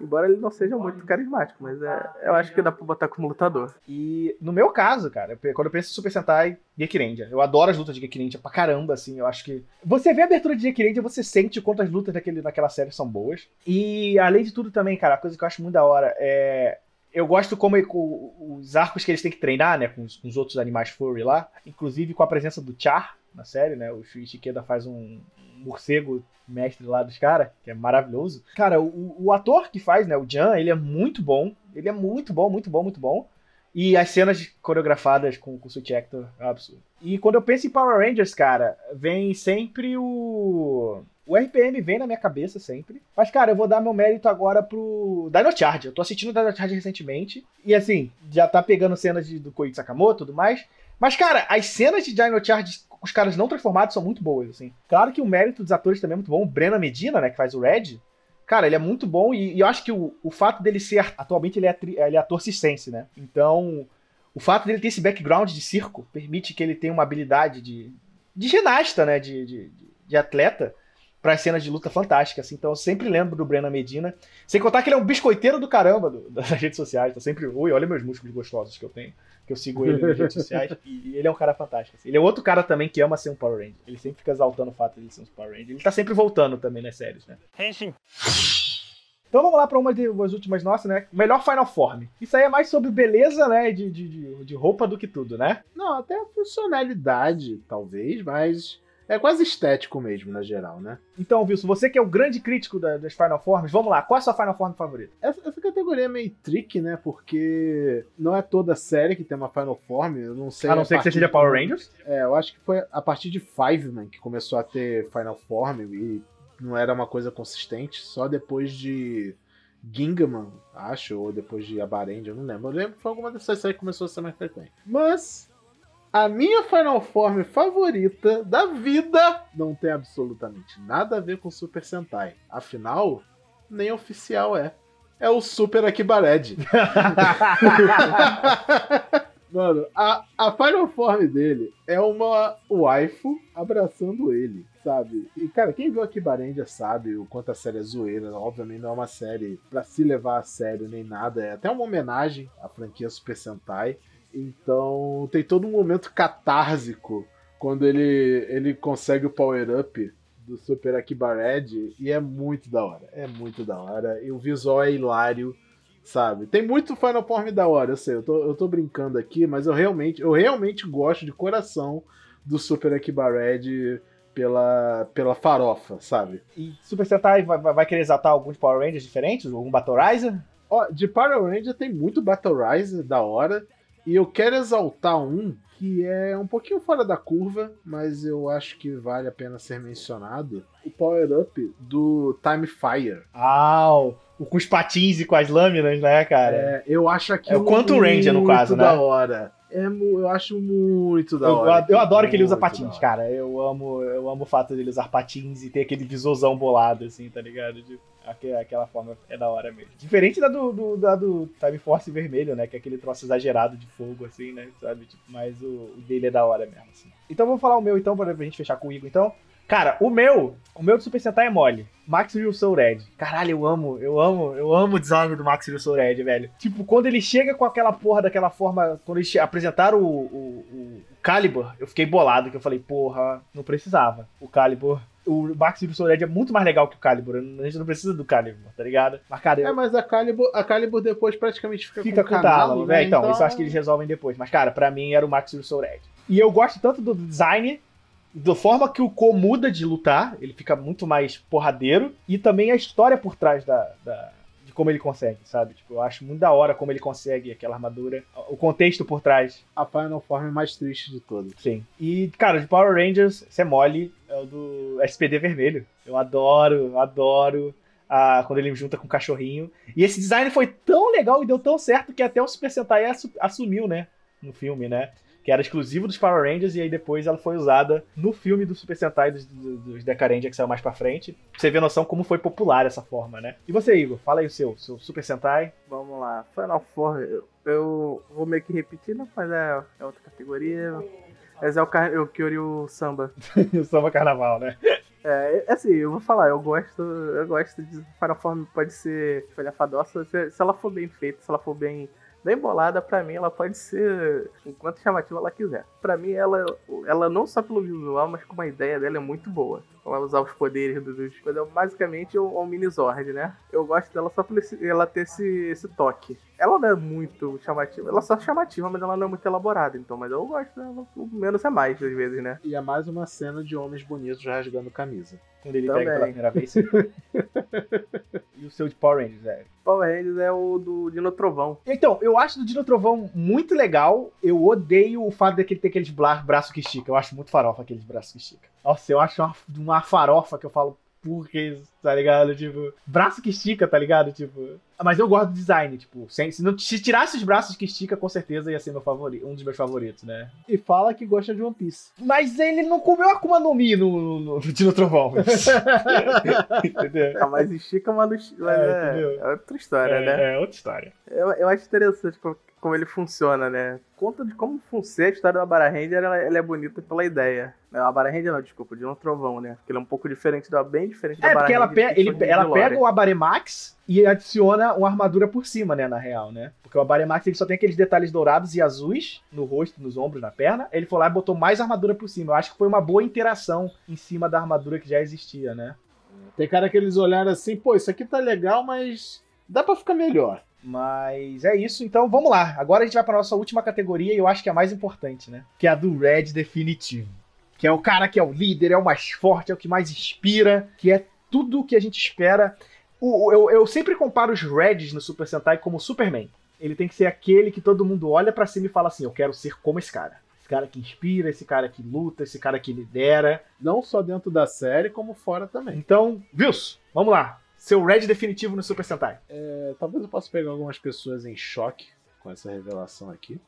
C: Embora ele não seja muito carismático, mas é, eu acho que dá pra botar como lutador.
A: E no meu caso, cara, quando eu penso em Super Sentai, Ranger. Eu adoro as lutas de Ranger pra caramba, assim. Eu acho que. Você vê a abertura de Ranger, você sente o quanto as lutas daquele, daquela série são boas. E além de tudo também, cara, a coisa que eu acho muito da hora é. Eu gosto como com os arcos que eles têm que treinar, né, com os, com os outros animais furry lá. Inclusive com a presença do Char na série, né? O Shuichi faz um morcego mestre lá dos caras, que é maravilhoso. Cara, o, o ator que faz, né, o Jan, ele é muito bom. Ele é muito bom, muito bom, muito bom. E as cenas coreografadas com, com o Sweet Hector é absurdo. E quando eu penso em Power Rangers, cara, vem sempre o. O RPM vem na minha cabeça sempre. Mas, cara, eu vou dar meu mérito agora pro Dino Charge. Eu tô assistindo o Dino Charge recentemente. E, assim, já tá pegando cenas de, do Koichi Sakamoto e tudo mais. Mas, cara, as cenas de Dino Charge os caras não transformados são muito boas, assim. Claro que o mérito dos atores também é muito bom. O Brenna Medina, né, que faz o Red, Cara, ele é muito bom e, e eu acho que o, o fato dele ser. Atualmente ele é, atri- ele é ator circense, né? Então, o fato dele ter esse background de circo permite que ele tenha uma habilidade de, de ginasta, né? De, de- de atleta para as cenas de luta fantásticas. assim. Então eu sempre lembro do Brenna Medina. Sem contar que ele é um biscoiteiro do caramba do- das redes sociais. Tá sempre. Ui, olha meus músculos gostosos que eu tenho. Que eu sigo ele nas redes sociais. E ele é um cara fantástico. assim. Ele é outro cara também que ama ser um Power Ranger. Ele sempre fica exaltando o fato de ele ser um Power Ranger. Ele tá sempre voltando também nas séries, né? Então vamos lá para uma das últimas nossas, né? Melhor Final Form. Isso aí é mais sobre beleza, né? De, de, de, de roupa do que tudo, né?
B: Não, até a funcionalidade, talvez, mas é quase estético mesmo, na geral, né?
A: Então, Wilson, você que é o grande crítico da- das Final Forms, vamos lá. Qual é a sua Final Form favorita?
B: Essa, essa categoria é meio tricky, né? Porque não é toda série que tem uma Final Form. Eu não sei.
A: a não ser que você seja Power Rangers.
B: É, eu acho que foi a partir de Fiveman que começou a ter Final Form e não era uma coisa consistente. Só depois de Gingaman, acho, ou depois de Abarend, eu não lembro. Eu lembro que foi alguma dessas séries que começou a ser mais frequente. Mas a minha Final Form favorita da vida não tem absolutamente nada a ver com Super Sentai. Afinal, nem oficial é. É o Super Akibared. Mano, a, a Final Form dele é uma waifu abraçando ele, sabe? E, cara, quem viu aqui Barendia sabe o quanto a série é zoeira. Obviamente não é uma série pra se levar a sério nem nada. É até uma homenagem à franquia Super Sentai. Então tem todo um momento catársico quando ele, ele consegue o power-up do Super Akiba Red e é muito da hora. É muito da hora. E o visual é hilário sabe? Tem muito Final Form da hora, eu sei, eu tô, eu tô brincando aqui, mas eu realmente, eu realmente gosto de coração do Super Akiba Red pela, pela farofa, sabe?
A: E Super Sentai vai, vai querer exaltar alguns Power Rangers diferentes? Algum Battle Riser?
B: Ó, de Power Ranger tem muito Battle Riser da hora, e eu quero exaltar um que é um pouquinho fora da curva, mas eu acho que vale a pena ser mencionado. O Power Up do Time Fire.
A: Ah, o, com os patins e com as lâminas, né, cara?
B: É, eu acho aqui.
A: É o quanto Ranger, no caso,
B: né?
A: da
B: hora. É, eu acho muito da
A: eu,
B: hora.
A: Eu adoro que ele usa patins, cara. Eu amo, eu amo o fato dele usar patins e ter aquele visorzão bolado, assim, tá ligado? Tipo, aquela forma é da hora mesmo. Diferente da do, do, da do Time Force vermelho, né? Que é aquele troço exagerado de fogo, assim, né? Sabe? Tipo, mas o, o dele é da hora mesmo, assim. Então vamos falar o meu, então, pra gente fechar com o Igor, então. Cara, o meu, o meu do Super Sentai é mole. Max Real Soul Red. Caralho, eu amo, eu amo, eu amo o design do Max Real Soul Red, velho. Tipo, quando ele chega com aquela porra daquela forma, quando eles apresentaram o, o, o Calibur, eu fiquei bolado, que eu falei, porra, não precisava. O Calibur o Max Soul Red é muito mais legal que o Calibur. A gente não precisa do Calibur, tá ligado?
B: Mas, cara, eu... É, mas a Calibur, a Calibur depois praticamente fica,
A: fica com, com o Talo, né? Então, então, isso eu acho que eles resolvem depois. Mas, cara, pra mim era o Max Soul Red. E eu gosto tanto do design da forma que o Ko muda de lutar, ele fica muito mais porradeiro, e também a história por trás da, da, de como ele consegue, sabe? Tipo, eu acho muito da hora como ele consegue aquela armadura, o contexto por trás.
B: A Final Form é mais triste de todos.
A: Sim. E, cara, de Power Rangers, você é mole, é o do SPD vermelho. Eu adoro, adoro. a quando ele junta com o cachorrinho. E esse design foi tão legal e deu tão certo que até o Super Sentai assumiu, né? No filme, né? Que era exclusivo dos Power Rangers, e aí depois ela foi usada no filme do Super Sentai dos, dos Decarendia, que saiu mais pra frente. Pra você ver noção como foi popular essa forma, né? E você, Igor, fala aí o seu, seu Super Sentai.
C: Vamos lá, Final Form, eu, eu vou meio que repetir, não, mas é, é outra categoria. Mas é o, o Kyoryu Samba.
A: o Samba Carnaval, né?
C: É, é, assim, eu vou falar, eu gosto, eu gosto de Final Form pode ser espalhafadosa se, se ela for bem feita, se ela for bem bem bolada, para mim ela pode ser enquanto chamativa ela quiser. Para mim ela, ela não só pelo visual, mas como a ideia dela é muito boa. Ela usar os poderes dos coisas, basicamente é um, mini Zord, né? Eu gosto dela só por esse, ela ter esse, esse toque. Ela não é muito chamativa, ela só é chamativa, mas ela não é muito elaborada, então, mas eu gosto dela, o menos é mais às vezes, né?
B: E é mais uma cena de homens bonitos rasgando camisa.
A: Quando ele Também. pega pela primeira vez. e o seu de Power Rangers, é?
C: Power Rangers é o do Dino Trovão.
A: Então, eu acho do Dino Trovão muito legal. Eu odeio o fato de que ele ter aqueles braços que estica. Eu acho muito farofa aqueles braços que estica. Nossa, eu acho uma, uma farofa que eu falo, porque, tá ligado? Tipo, braço que estica, tá ligado? Tipo. Mas eu gosto do design, tipo, sem, se, não, se tirasse os braços que estica, com certeza ia ser meu favorito, um dos meus favoritos, né?
B: E fala que gosta de One Piece.
A: Mas ele não comeu Akuma no Mi no, no, no Dino Trovão.
C: entendeu? Ah, mas estica, mas, mas é, é, é, outra história,
A: é,
C: né?
A: É outra história.
C: Eu, eu acho interessante como ele funciona, né? Conta de como funciona a história da Bara Ranger, ela, ela é bonita pela ideia. A Bara Ranger não, desculpa, de um trovão, né? Porque ele é um pouco diferente da bem diferente
A: é,
C: da
A: Bara Ranger. É, porque ela, ele, ela pega o Abaremax e adiciona uma armadura por cima, né, na real, né? Porque o Abaremax ele só tem aqueles detalhes dourados e azuis no rosto, nos ombros, na perna. Ele foi lá e botou mais armadura por cima. Eu acho que foi uma boa interação em cima da armadura que já existia, né?
B: Tem cara que eles olharam assim, pô, isso aqui tá legal, mas dá para ficar melhor.
A: Mas é isso, então vamos lá. Agora a gente vai para nossa última categoria e eu acho que é a mais importante, né? Que é a do Red definitivo. Que é o cara que é o líder, é o mais forte, é o que mais inspira, que é tudo o que a gente espera. O, eu, eu sempre comparo os Reds no Super Sentai como Superman. Ele tem que ser aquele que todo mundo olha para cima e fala assim: Eu quero ser como esse cara. Esse cara que inspira, esse cara que luta, esse cara que lidera.
B: Não só dentro da série, como fora também.
A: Então, Vils, vamos lá seu Red definitivo no Super Sentai?
B: É, talvez eu possa pegar algumas pessoas em choque com essa revelação aqui.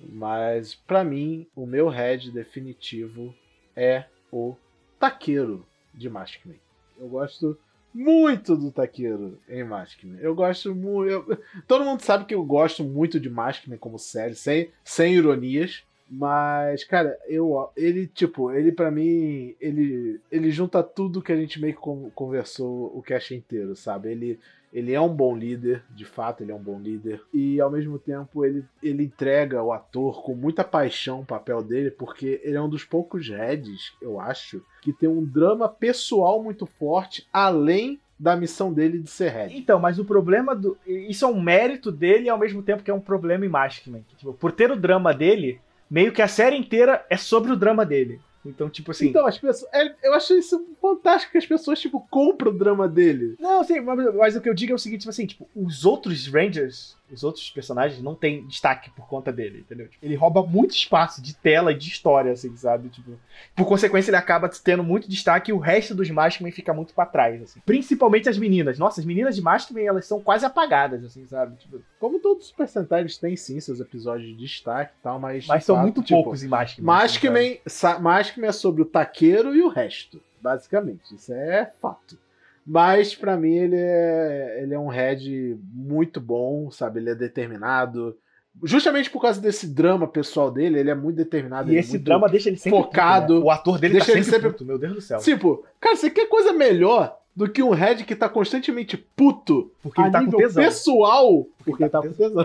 B: Mas para mim, o meu Red definitivo é o Taqueiro de Maskman. Eu gosto muito do Takeiro em Maskman. Eu gosto muito. Todo mundo sabe que eu gosto muito de Maskman como série, sem, sem ironias. Mas, cara, eu ele, tipo, ele para mim, ele ele junta tudo que a gente meio que conversou o cast inteiro, sabe? Ele ele é um bom líder, de fato, ele é um bom líder. E ao mesmo tempo ele, ele entrega o ator com muita paixão o papel dele, porque ele é um dos poucos heads, eu acho, que tem um drama pessoal muito forte, além da missão dele de ser head.
A: Então, mas o problema do. Isso é um mérito dele ao mesmo tempo que é um problema em Maskman. Tipo, por ter o drama dele, meio que a série inteira é sobre o drama dele. Então, tipo assim.
B: Então, as pessoas. É, eu acho isso fantástico que as pessoas, tipo, compram o drama dele.
A: Não, sim, mas, mas, o que eu digo é o seguinte, tipo assim, tipo, os outros Rangers os outros personagens não têm destaque por conta dele, entendeu? Tipo, ele rouba muito espaço de tela e de história, assim, sabe? Tipo, por consequência, ele acaba tendo muito destaque e o resto dos Maskman fica muito para trás, assim. Principalmente as meninas. Nossa, as meninas de Maskman, elas são quase apagadas, assim, sabe? Tipo,
B: como todos os Sentai, têm sim seus episódios de destaque e tal, mas...
A: Mas são fato, muito tipo, poucos em Maskman.
B: Maskman, assim, Maskman é sobre o taqueiro e o resto, basicamente. Isso é fato. Mas para mim ele é, ele é um head muito bom, sabe? Ele é determinado. Justamente por causa desse drama pessoal dele, ele é muito determinado.
A: E
B: é
A: esse drama deixa ele sempre
B: focado. Puto,
A: né? O ator dele deixa tá sempre, ele sempre puto, meu Deus do céu.
B: Tipo, cara, você quer coisa melhor do que um Red que tá constantemente puto
A: porque ele tá com tesão.
B: pessoal porque, ele tá, tá com tesão.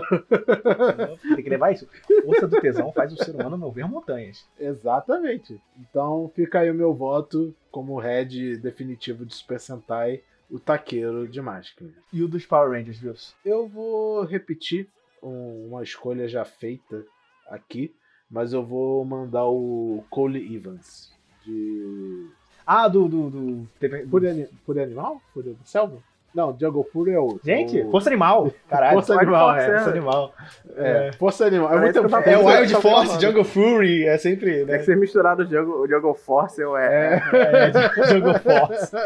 A: Tem que levar isso. Força do tesão faz o ser humano mover montanhas.
B: Exatamente. Então fica aí o meu voto como Red definitivo de Super Sentai, o Taqueiro de Máscara.
A: E o dos Power Rangers, Wilson?
B: Eu vou repetir uma escolha já feita aqui, mas eu vou mandar o Cole Evans de
A: ah, do. do, do...
B: Fúria, Fúria Animal? Fúria do Selva? Não, Jungle Fury é outro.
A: Gente, o... Força Animal. Caralho,
B: Força Animal, é.
A: Força Animal.
B: É, é. Força Animal. É,
A: muito é o Wild Force, Jungle Fury, é sempre.
C: Né? É que ser misturado o Jungle, Jungle Force ou é.
A: É, é Jungle Force.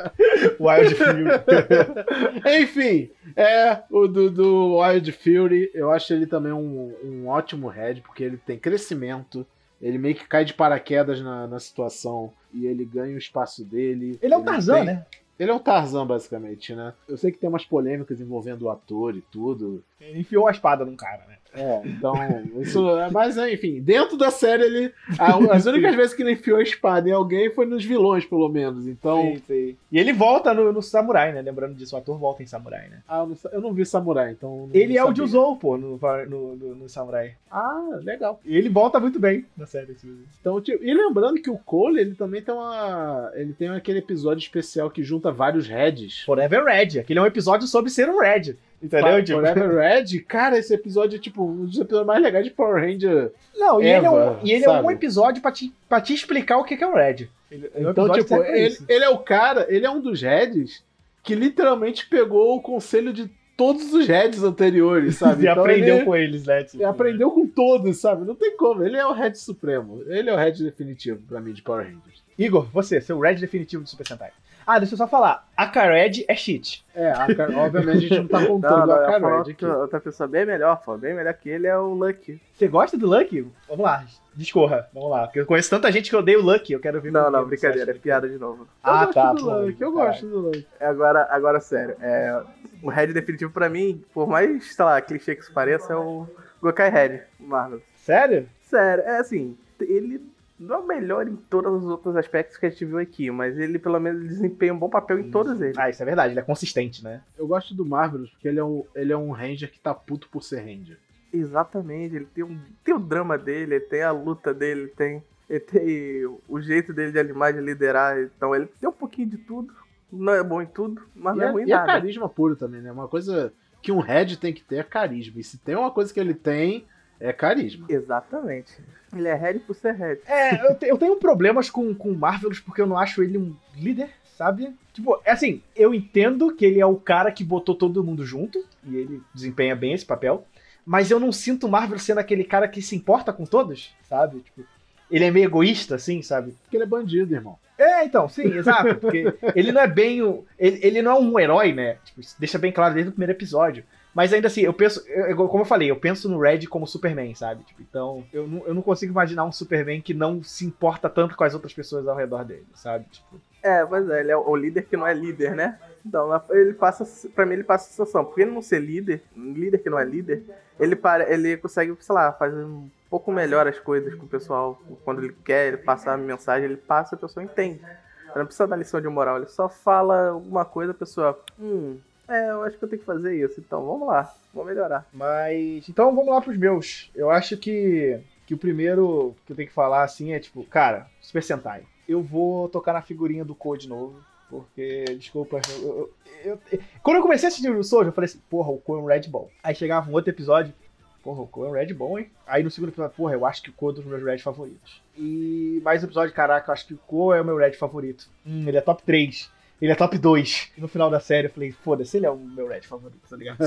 A: Wild Fury.
B: Enfim, é o do, do Wild Fury. Eu acho ele também um, um ótimo head, porque ele tem crescimento. Ele meio que cai de paraquedas na, na situação e ele ganha o espaço dele.
A: Ele é o Tarzan, tem... né?
B: Ele é o Tarzan, basicamente, né? Eu sei que tem umas polêmicas envolvendo o ator e tudo.
A: Ele enfiou a espada num cara, né?
B: É, então, isso. É, mas, enfim, dentro da série ele. As únicas vezes que ele enfiou a espada em alguém foi nos vilões, pelo menos. Então. Sim,
A: sim. E ele volta no, no, Samurai, né? Lembrando disso, o ator volta em Samurai, né?
B: Ah, eu não, eu não vi Samurai, então.
A: Ele é sabia. o Juzou, pô, no, no, no, no, Samurai.
B: Ah, legal.
A: E ele volta muito bem na série.
B: Então, tipo, e lembrando que o Cole, ele também tem uma. Ele tem aquele episódio especial que junta vários Reds.
A: Forever Red. Aquele é um episódio sobre ser um Red. Entendeu?
B: Tipo... Forever Red, cara, esse episódio é tipo um dos episódios mais legais de Power Ranger.
A: Não, e ele, é um, e ele é um episódio pra te, pra te explicar o que é um Red.
B: Ele, é então, tipo, ele, ele, é o cara, ele é um dos Reds que literalmente pegou o conselho de todos os Reds anteriores, sabe?
A: e então aprendeu ele, com eles, né? Tipo,
B: aprendeu com todos, sabe? Não tem como. Ele é o Red Supremo. Ele é o Red definitivo pra mim de Power Rangers.
A: Igor, você, seu Red definitivo de Super Sentai. Ah, deixa eu só falar. A Cared é cheat.
B: É, a, obviamente a gente não tá contando não, não, a Cared
C: aqui. Outra pessoa bem melhor, pô. Bem melhor que ele é o Lucky.
A: Você gosta do Lucky? Vamos lá, discorra. Vamos lá. Porque eu conheço tanta gente que odeia o Lucky. Eu quero ver.
C: Não, não, brincadeira. É piada de novo.
B: Ah, eu tá. Do Lucky, eu gosto do Lucky.
C: É, agora, agora, sério. É, o Red definitivo pra mim, por mais, sei lá, clichê que isso pareça, é o Gokai Red, Marvel.
A: Sério?
C: Sério. É assim, ele não é o melhor em todos os outros aspectos que a gente viu aqui, mas ele pelo menos desempenha um bom papel em todos eles.
A: Ah, isso é verdade, ele é consistente, né?
B: Eu gosto do Marvelous porque ele é um, ele é um Ranger que tá puto por ser Ranger.
C: Exatamente, ele tem, um, tem o drama dele, ele tem a luta dele, tem, ele tem o jeito dele de animar, de liderar, então ele tem um pouquinho de tudo. Não é bom em tudo, mas e não é, é ruim em nada.
B: E é carisma puro também, né? Uma coisa que um Red tem que ter é carisma. E se tem uma coisa que ele tem, é carisma.
C: Exatamente. Ele é Red por ser Red.
A: É, eu, te, eu tenho problemas com, com Marvelous porque eu não acho ele um líder, sabe? Tipo, é assim, eu entendo que ele é o cara que botou todo mundo junto e ele desempenha bem esse papel, mas eu não sinto Marvel sendo aquele cara que se importa com todos, sabe? Tipo, ele é meio egoísta, assim, sabe?
B: Porque ele é bandido, irmão.
A: É, então, sim, exato. Porque ele não é bem o. Ele, ele não é um herói, né? Tipo, deixa bem claro desde o primeiro episódio. Mas ainda assim, eu penso, eu, como eu falei, eu penso no Red como Superman, sabe? Tipo, então, eu não, eu não consigo imaginar um Superman que não se importa tanto com as outras pessoas ao redor dele, sabe? Tipo,
C: É, pois é, ele é o líder que não é líder, né? Então, ele passa, pra mim, ele passa a sensação. Porque ele não ser líder, líder que não é líder, ele, para, ele consegue, sei lá, fazer um pouco melhor as coisas com o pessoal. Quando ele quer ele passar a mensagem, ele passa, a pessoa entende. Ele não precisa dar lição de moral, ele só fala alguma coisa, a pessoa, hum, é, eu acho que eu tenho que fazer isso. Então, vamos lá, vou melhorar.
A: Mas, então vamos lá pros meus. Eu acho que, que o primeiro que eu tenho que falar, assim, é tipo, cara, Super Sentai. Eu vou tocar na figurinha do Code de novo. Porque, desculpa, eu, eu, eu, quando eu comecei a assistir o Soldier, eu falei assim, porra, o Cole é um Red Ball. Aí chegava um outro episódio, porra, o Cole é um Red Ball, hein? Aí no segundo episódio, porra, eu acho que o Cole é um dos meus Red favoritos. E mais um episódio, caraca, eu acho que o Cole é o meu Red favorito. Hum, ele é top 3 ele é top 2. E no final da série eu falei, foda-se, ele é o meu Red favorito, tá ligado?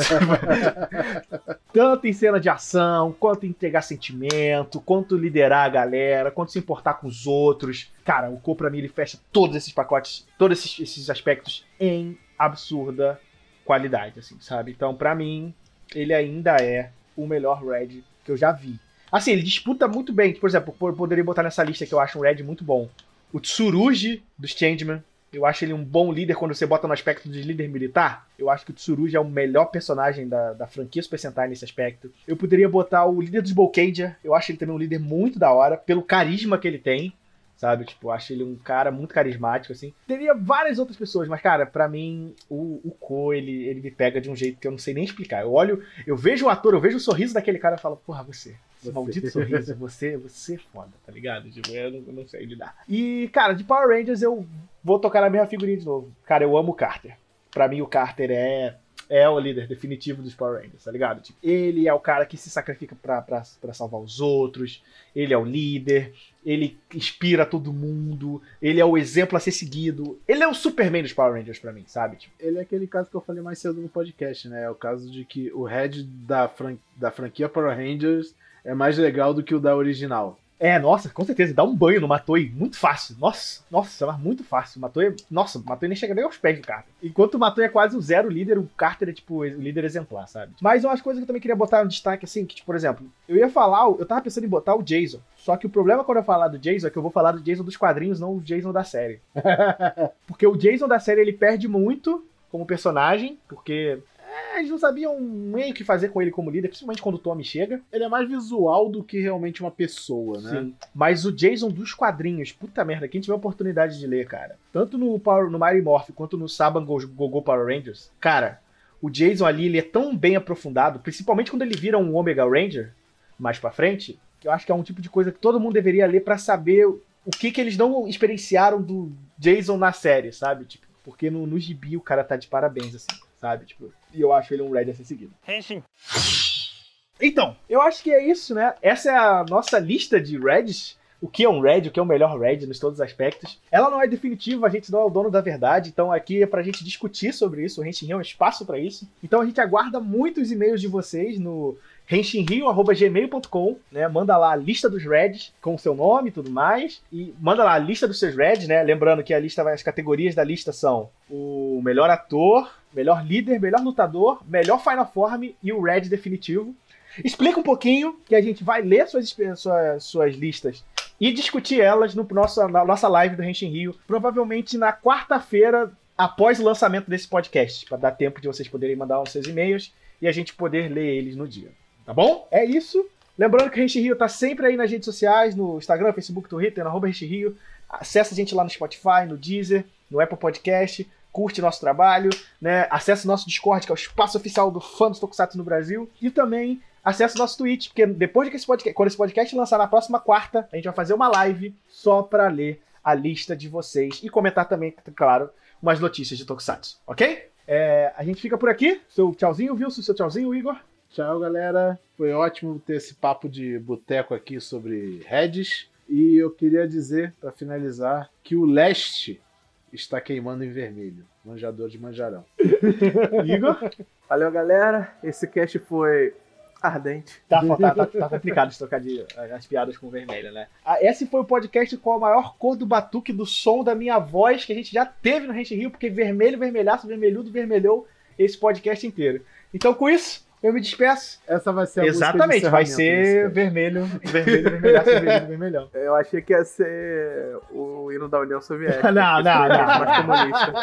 A: Tanto em cena de ação, quanto em entregar sentimento, quanto liderar a galera, quanto se importar com os outros. Cara, o Cole pra mim ele fecha todos esses pacotes, todos esses, esses aspectos em absurda qualidade, assim, sabe? Então, pra mim, ele ainda é o melhor Red que eu já vi. Assim, ele disputa muito bem. Por exemplo, eu poderia botar nessa lista que eu acho um Red muito bom. O Tsurugi dos Changeman, eu acho ele um bom líder quando você bota no aspecto de líder militar. Eu acho que o Tsurugi é o melhor personagem da, da franquia Super Sentai nesse aspecto. Eu poderia botar o líder dos Bolkadia. Eu acho ele também um líder muito da hora, pelo carisma que ele tem sabe? Tipo, acho ele um cara muito carismático, assim. Teria várias outras pessoas, mas, cara, para mim, o, o Ko, ele, ele me pega de um jeito que eu não sei nem explicar. Eu olho, eu vejo o ator, eu vejo o sorriso daquele cara e falo, porra, você. Você. Maldito sorriso, você, você é foda, tá ligado? Tipo, eu não, eu não sei lidar. E, cara, de Power Rangers eu vou tocar na mesma figurinha de novo. Cara, eu amo o Carter. Pra mim, o Carter é é o líder definitivo dos Power Rangers, tá ligado? Tipo, ele é o cara que se sacrifica para salvar os outros, ele é o líder, ele inspira todo mundo, ele é o exemplo a ser seguido. Ele é o Superman dos Power Rangers para mim, sabe? Tipo,
B: ele é aquele caso que eu falei mais cedo no podcast, né? É o caso de que o head da, fran da franquia Power Rangers é mais legal do que o da original.
A: É, nossa, com certeza. Dá um banho no Matoi muito fácil. Nossa, nossa, mas muito fácil. O Matoi, nossa, o Matoi nem chega nem aos pés do Carter. Enquanto o Matoi é quase o zero líder, o Carter é tipo o líder exemplar, sabe? Mas umas coisas que eu também queria botar no destaque, assim, que, tipo, por exemplo, eu ia falar, eu tava pensando em botar o Jason. Só que o problema quando eu falar do Jason é que eu vou falar do Jason dos quadrinhos, não o Jason da série. Porque o Jason da série ele perde muito como personagem, porque é, eles não sabiam meio que fazer com ele como líder, principalmente quando o Tommy chega.
B: Ele é mais visual do que realmente uma pessoa, né? Sim.
A: Mas o Jason dos quadrinhos, puta merda, quem tiver a oportunidade de ler, cara, tanto no, Power, no Mighty Morph quanto no Saban Go, Go, Go Power Rangers, cara, o Jason ali, ele é tão bem aprofundado, principalmente quando ele vira um Omega Ranger mais pra frente, que eu acho que é um tipo de coisa que todo mundo deveria ler para saber o que que eles não experienciaram do Jason na série, sabe? Tipo, porque no, no gibi o cara tá de parabéns, assim sabe? Tipo, e eu acho ele um Red a ser seguido. Henshin. Então, eu acho que é isso, né? Essa é a nossa lista de Reds. O que é um Red, o que é o melhor Red nos todos os aspectos. Ela não é definitiva, a gente não é o dono da verdade, então aqui é pra gente discutir sobre isso, o Henshin é um espaço para isso. Então a gente aguarda muitos e-mails de vocês no henshinrio.gmail.com, né? Manda lá a lista dos Reds com o seu nome e tudo mais. E manda lá a lista dos seus Reds, né? Lembrando que a lista as categorias da lista são o melhor ator, melhor líder, melhor lutador, melhor Final Form e o Red definitivo. Explica um pouquinho que a gente vai ler suas, suas, suas listas e discutir elas no nosso, na nossa live do Henshin Rio, provavelmente na quarta-feira após o lançamento desse podcast, para dar tempo de vocês poderem mandar os seus e-mails e a gente poder ler eles no dia. Tá bom? É isso. Lembrando que o Rente Rio tá sempre aí nas redes sociais, no Instagram, Facebook, Twitter, no arroba Rio. Acesse a gente lá no Spotify, no Deezer, no Apple Podcast, curte nosso trabalho, né? Acesse nosso Discord, que é o espaço oficial do fã dos Tokusatsu no Brasil. E também acesse nosso Twitch, porque depois de que esse podcast, quando esse podcast lançar na próxima quarta, a gente vai fazer uma live só para ler a lista de vocês e comentar também, claro, umas notícias de Tokusatsu, ok? É, a gente fica por aqui. Seu tchauzinho, viu? Seu tchauzinho, Igor.
B: Tchau, galera. Foi ótimo ter esse papo de boteco aqui sobre Reds. E eu queria dizer, para finalizar, que o leste está queimando em vermelho. Manjador de manjarão.
C: Igor? Valeu, galera. Esse cast foi ardente.
A: Tá, tá, tá, tá complicado de trocar de, as piadas com vermelho, né? Ah, esse foi o podcast com a maior cor do batuque do som da minha voz que a gente já teve no Rente Rio, porque vermelho, vermelhaço, vermelhudo, vermelhou esse podcast inteiro. Então, com isso, eu me despeço.
B: Essa vai ser a
A: Exatamente, vai ser vermelho, vermelho, vermelhaço, vermelho, vermelhão.
C: Eu achei que ia ser o hino da União Soviética.
A: Não, não, não.
C: Mais comunista.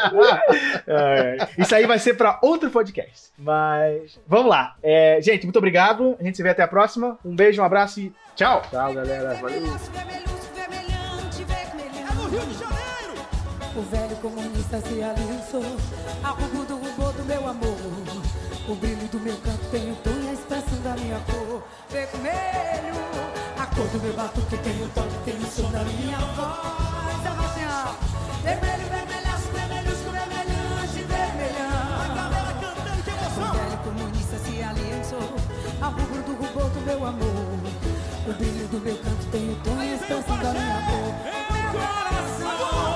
A: É, isso aí vai ser pra outro podcast. Mas vamos lá. É, gente, muito obrigado. A gente se vê até a próxima. Um beijo, um abraço e tchau.
B: Tchau, galera. Valeu.
D: É O velho comunista se aliançou rubo do rubor do meu amor. O brilho do meu canto tem o tom e a expressão da minha cor. Vermelho, a cor do meu batuque tem o toque, tem o som da minha voz. Sebastião, vermelho, vermelhaço, vermelhusco, vermelhante, vermelhão. A galera cantando, que emoção. O velho comunista se aliançou rubro do rubor do meu amor. O brilho do meu canto tem o tom e a expressão da minha cor. Meu coração,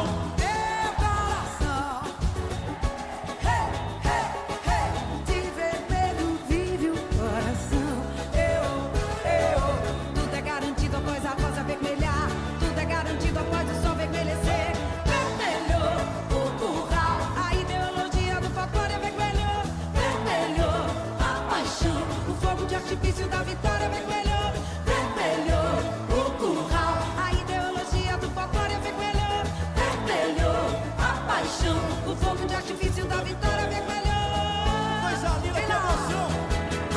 D: artifício da vitória é vermelho. Vermelho, o curral, a ideologia do folclore é vermelho. Vermelho, a paixão, o fogo de artifício da vitória é vermelho. Coisa linda, que emoção.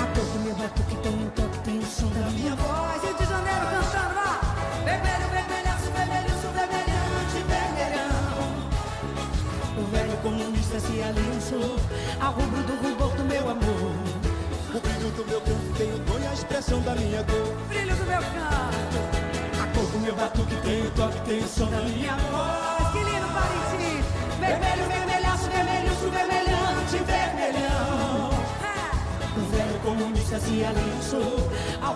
D: A cor do meu batuque tem um toque, tem o som da minha voz. Rio de Janeiro cantando, vá. Vermelho, vermelhaço, vermelho, vermelhante, vermelhão. O velho comunista se aliançou ao rubro do rubor do meu amor.
E: O brilho do meu canto tem o e a expressão da minha cor.
D: Brilho do meu canto,
E: A cor do meu batuque tem o toque, tem o som da minha
D: voz. Que lindo, Parintins. Vermelho, vermelhaço, vermelho, vermelhante, vermelhão. É. O velho comunista se aliançou ao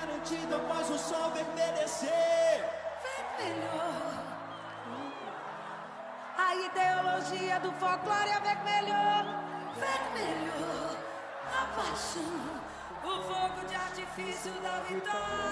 E: garantido após o sol vermelhecer.
D: Vermelho. A ideologia do folclore é vermelho. Vermelho. A paixão. O fogo de artifício da vitória.